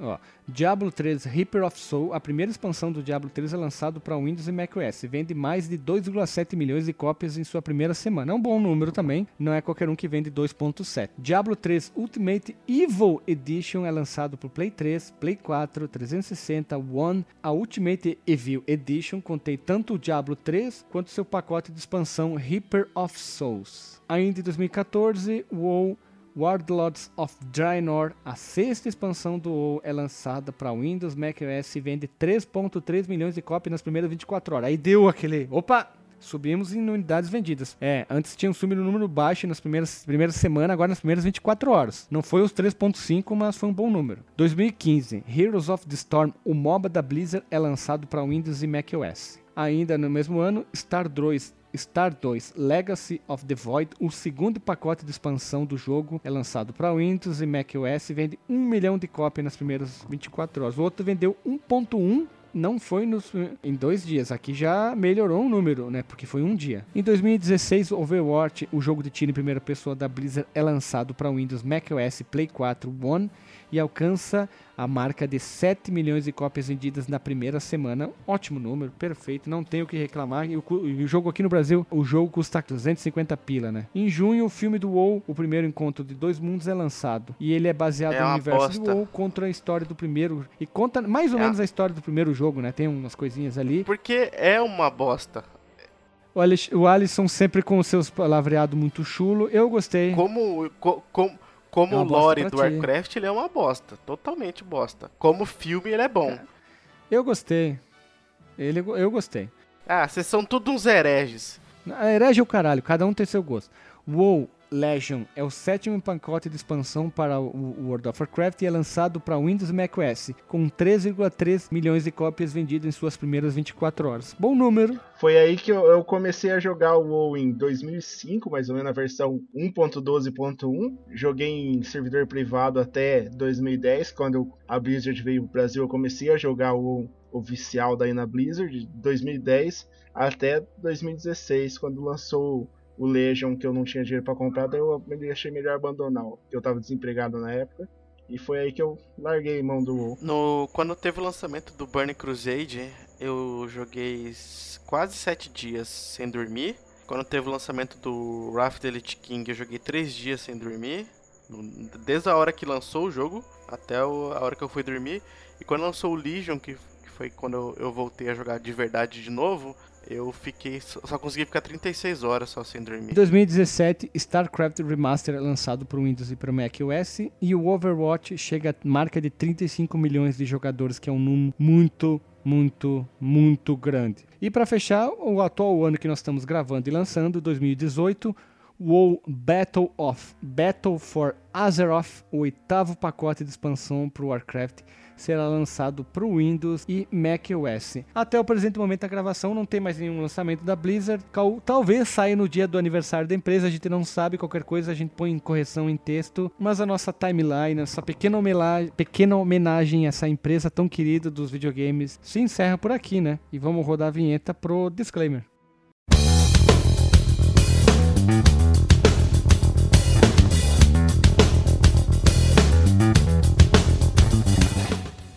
Ó, Diablo 3 Reaper of Soul, a primeira expansão do Diablo 3 é lançado para Windows e macOS. Vende mais de 2,7 milhões de cópias em sua primeira semana. É um bom número também, não é qualquer um que vende 2.7. Diablo 3 Ultimate Evil Edition é lançado para Play 3, Play 4, 360, One. A Ultimate Evil Edition contém tanto o Diablo 3 quanto seu pacote de expansão Reaper of Souls. Ainda em 2014, WoW Warlords of Draenor, a sexta expansão do WoW, é lançada para Windows, macOS e vende 3.3 milhões de cópias nas primeiras 24 horas. Aí deu aquele, opa, subimos em unidades vendidas. É, antes tinha um subido número baixo nas primeiras, primeiras semanas, agora nas primeiras 24 horas. Não foi os 3.5, mas foi um bom número. 2015, Heroes of the Storm, o MOBA da Blizzard, é lançado para Windows e macOS. Ainda no mesmo ano, Star 2 Star 2 Legacy of the Void, o segundo pacote de expansão do jogo, é lançado para Windows e macOS e vende 1 milhão de cópias nas primeiras 24 horas. O outro vendeu 1.1 não foi nos, em dois dias. Aqui já melhorou o número, né? Porque foi um dia. Em 2016, Overwatch, o jogo de tiro em primeira pessoa da Blizzard, é lançado para Windows, macOS, Play 4, One e alcança a marca de 7 milhões de cópias vendidas na primeira semana. Ótimo número, perfeito, não tenho o que reclamar. E o, o, jogo aqui no Brasil, o jogo custa 250 pila, né? Em junho, o filme do WoW, o primeiro encontro de dois mundos, é lançado. E ele é baseado É no universo bosta. do WoW contra a história do primeiro. E conta mais ou É. menos a história do primeiro jogo, né? Tem umas coisinhas ali. Porque é uma bosta. O, Alisson sempre com os seus palavreados muito chulo. Eu gostei. Como, co- com- como É o lore do ti. Warcraft, ele é uma bosta. Totalmente bosta. Como filme, ele é bom. Eu gostei. Ele, eu gostei. Ah, vocês são tudo uns hereges. Herege é o caralho, cada um tem seu gosto. WoW Legion é o sétimo pacote de expansão para o World of Warcraft e é lançado para Windows e macOS, com 3,3 milhões de cópias vendidas em suas primeiras 24 horas. Bom número. Foi aí que eu, comecei a jogar o WoW em 2005, mais ou menos na versão 1.12.1. Joguei em servidor privado até 2010, quando a Blizzard veio pro Brasil, eu comecei a jogar o WoW oficial daí na Blizzard, de 2010 até 2016, quando lançou o Legion, que eu não tinha dinheiro pra comprar, daí eu achei melhor abandonar, porque eu tava desempregado na época. E foi aí que eu larguei mão do WoW. No, quando teve o lançamento do Burning Crusade, eu joguei quase sete dias sem dormir. Quando teve o lançamento do Wrath the Elite King, eu joguei três dias sem dormir. Desde a hora que lançou o jogo até a hora que eu fui dormir. E quando lançou o Legion, que, foi quando eu voltei a jogar de verdade de novo, eu fiquei. Só consegui ficar 36 horas só sem Em dormir. 2017, StarCraft Remaster é lançado para o Windows e para o macOS e o Overwatch chega à marca de 35 milhões de jogadores, que é um número muito, muito, muito grande. E para fechar, o atual ano que nós estamos gravando e lançando, 2018, WoW Battle of Battle for Azeroth, o oitavo pacote de expansão para o Warcraft, será lançado para o Windows e macOS. Até o presente momento da gravação não tem mais nenhum lançamento da Blizzard. Talvez saia no dia do aniversário da empresa, a gente não sabe. Qualquer coisa a gente põe em correção em texto. Mas a nossa timeline, essa pequena, homela- pequena homenagem a essa empresa tão querida dos videogames se encerra por aqui, né? E vamos rodar a vinheta pro disclaimer.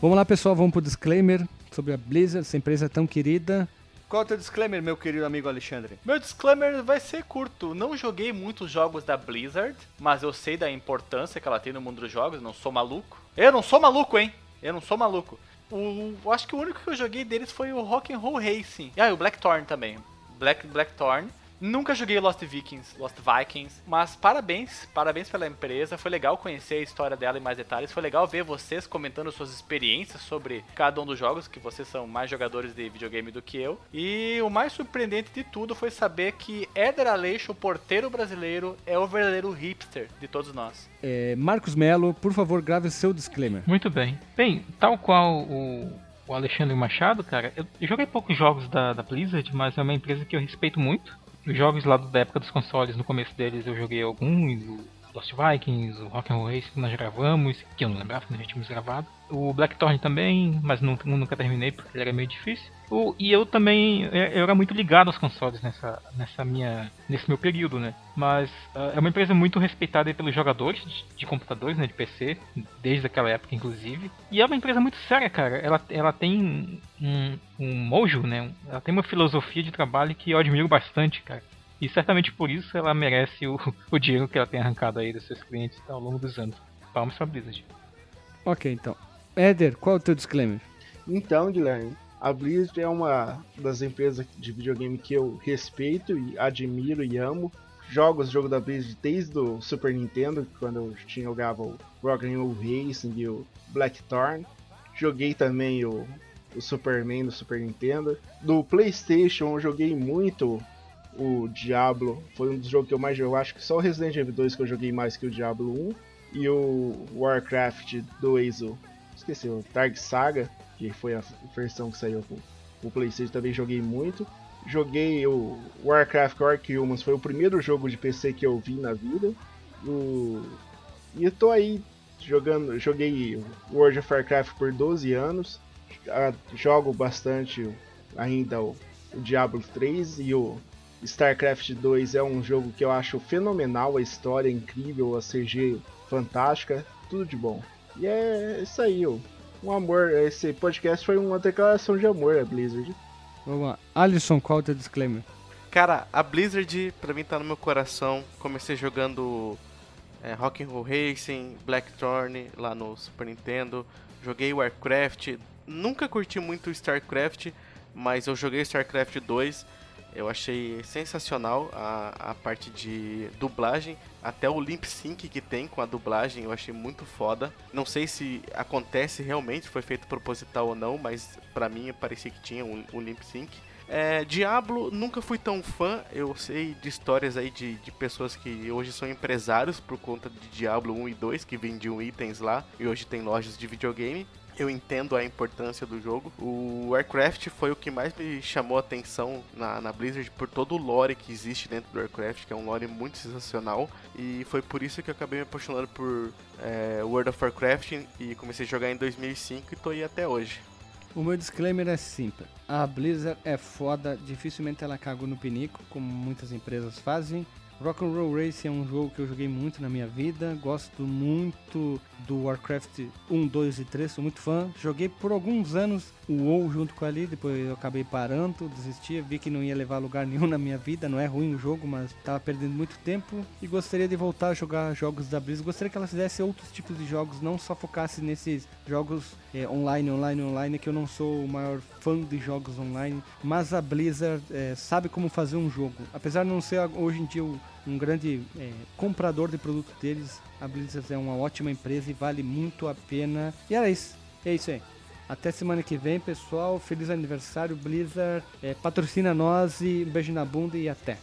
Vamos lá, pessoal, vamos pro disclaimer sobre a Blizzard, essa empresa tão querida. Qual é o teu disclaimer, meu querido amigo Alexandre? Meu disclaimer vai ser curto. Não joguei muitos jogos da Blizzard, mas eu sei da importância que ela tem no mundo dos jogos. Não sou maluco. Eu não sou maluco, hein? Eu não sou maluco. O, acho que o único que eu joguei deles foi o Rock'n'Roll Racing. Ah, e o Blackthorn também. Black Blackthorn. Nunca joguei Lost Vikings, Lost Vikings, mas parabéns, parabéns pela empresa. Foi legal conhecer a história dela em mais detalhes. Foi legal ver vocês comentando suas experiências sobre cada um dos jogos, que vocês são mais jogadores de videogame do que eu. E o mais surpreendente de tudo foi saber que Éder Aleixo, o porteiro brasileiro, é o verdadeiro hipster de todos nós. É, Marcos Melo, por favor, grave seu disclaimer. Muito bem. Bem, tal qual o, o Alexandre Machado, cara, eu, eu joguei poucos jogos da, da Blizzard, mas é uma empresa que eu respeito muito. Os jogos lá da época dos consoles, no começo deles eu joguei alguns, o Lost Vikings, o Rock'n'Roll Race que nós gravamos, que eu não lembrava que nós tínhamos gravado. O Blackthorn também, mas nunca, nunca terminei porque ele era meio difícil. O, e eu também, eu eu era muito ligado aos consoles nessa, nessa minha, nesse meu período, né? Mas ah, é uma empresa muito respeitada aí pelos jogadores de, de computadores, né, de PC, desde aquela época inclusive. E é uma empresa muito séria, cara. Ela, ela tem um, um mojo, né? Ela tem uma filosofia de trabalho que eu admiro bastante, cara. E certamente por isso ela merece o, o dinheiro que ela tem arrancado aí dos seus clientes ao longo dos anos. Palmas pra Blizzard. Ok, então. Éder, qual é o teu disclaimer? Então, Guilherme, a Blizzard é uma das empresas de videogame que eu respeito e admiro e amo. Jogo os jogos da Blizzard desde o Super Nintendo, quando eu tinha jogava o Rock'n'Roll Racing e o Blackthorn. Joguei também o, o Superman do Super Nintendo. Do PlayStation eu joguei muito o Diablo. Foi um dos jogos que eu mais joguei. Eu acho que só o Resident Evil 2 que eu joguei mais que o Diablo 1. E o Warcraft 2, o esqueci, o Dark Saga, que foi a versão que saiu pro, pro PlayStation, também joguei muito. Joguei o Warcraft Orc Humans, foi o primeiro jogo de PC que eu vi na vida. O... E eu tô aí jogando, joguei World of Warcraft por 12 anos. Ah, Jogo bastante ainda o, o Diablo 3 e o StarCraft 2 é um jogo que eu acho fenomenal, a história é incrível, a CG fantástica, tudo de bom. E é isso aí. Um amor. Esse podcast foi uma declaração de amor a Blizzard. Vamos lá. Alisson, qual é o teu disclaimer? Cara, a Blizzard pra mim tá no meu coração. Comecei jogando é, Rock'n'Roll Racing, Blackthorn lá no Super Nintendo. Joguei Warcraft. Nunca curti muito StarCraft, mas eu joguei StarCraft 2. Eu achei sensacional a, a parte de dublagem. Até o lip sync que tem com a dublagem eu achei muito foda. Não sei se acontece realmente, foi feito proposital ou não, mas pra mim parecia que tinha um, um lip sync. É, Diablo, nunca fui tão fã. Eu sei de histórias aí de, de pessoas que hoje são empresários por conta de Diablo 1 e 2, que vendiam itens lá e hoje tem lojas de videogame. Eu entendo a importância do jogo. O Warcraft foi o que mais me chamou a atenção na, na Blizzard por todo o lore que existe dentro do Warcraft, que é um lore muito sensacional. E foi por isso que eu acabei me apaixonando por é, World of Warcraft e comecei a jogar em 2005 e tô aí até hoje. O meu disclaimer é simples. A Blizzard é foda, dificilmente ela cagou no pinico, como muitas empresas fazem. Rock'n'Roll Racing é um jogo que eu joguei muito na minha vida. Gosto muito do Warcraft 1, 2 e 3, sou muito fã. Joguei por alguns anos o WoW junto com ali, depois eu acabei parando, desisti, vi que não ia levar lugar nenhum na minha vida. Não é ruim o jogo, mas tava perdendo muito tempo. E gostaria de voltar a jogar jogos da Blizzard. Gostaria que ela fizesse outros tipos de jogos, não só focasse nesses jogos é, online, online, online, que eu não sou o maior fã de jogos online. Mas a Blizzard é, sabe como fazer um jogo. Apesar de não ser hoje em dia um grande é, comprador de produto deles. A Blizzard é uma ótima empresa e vale muito a pena. E era isso. É isso aí. Até semana que vem, pessoal. Feliz aniversário, Blizzard. É, patrocina nós e um beijo na bunda e até.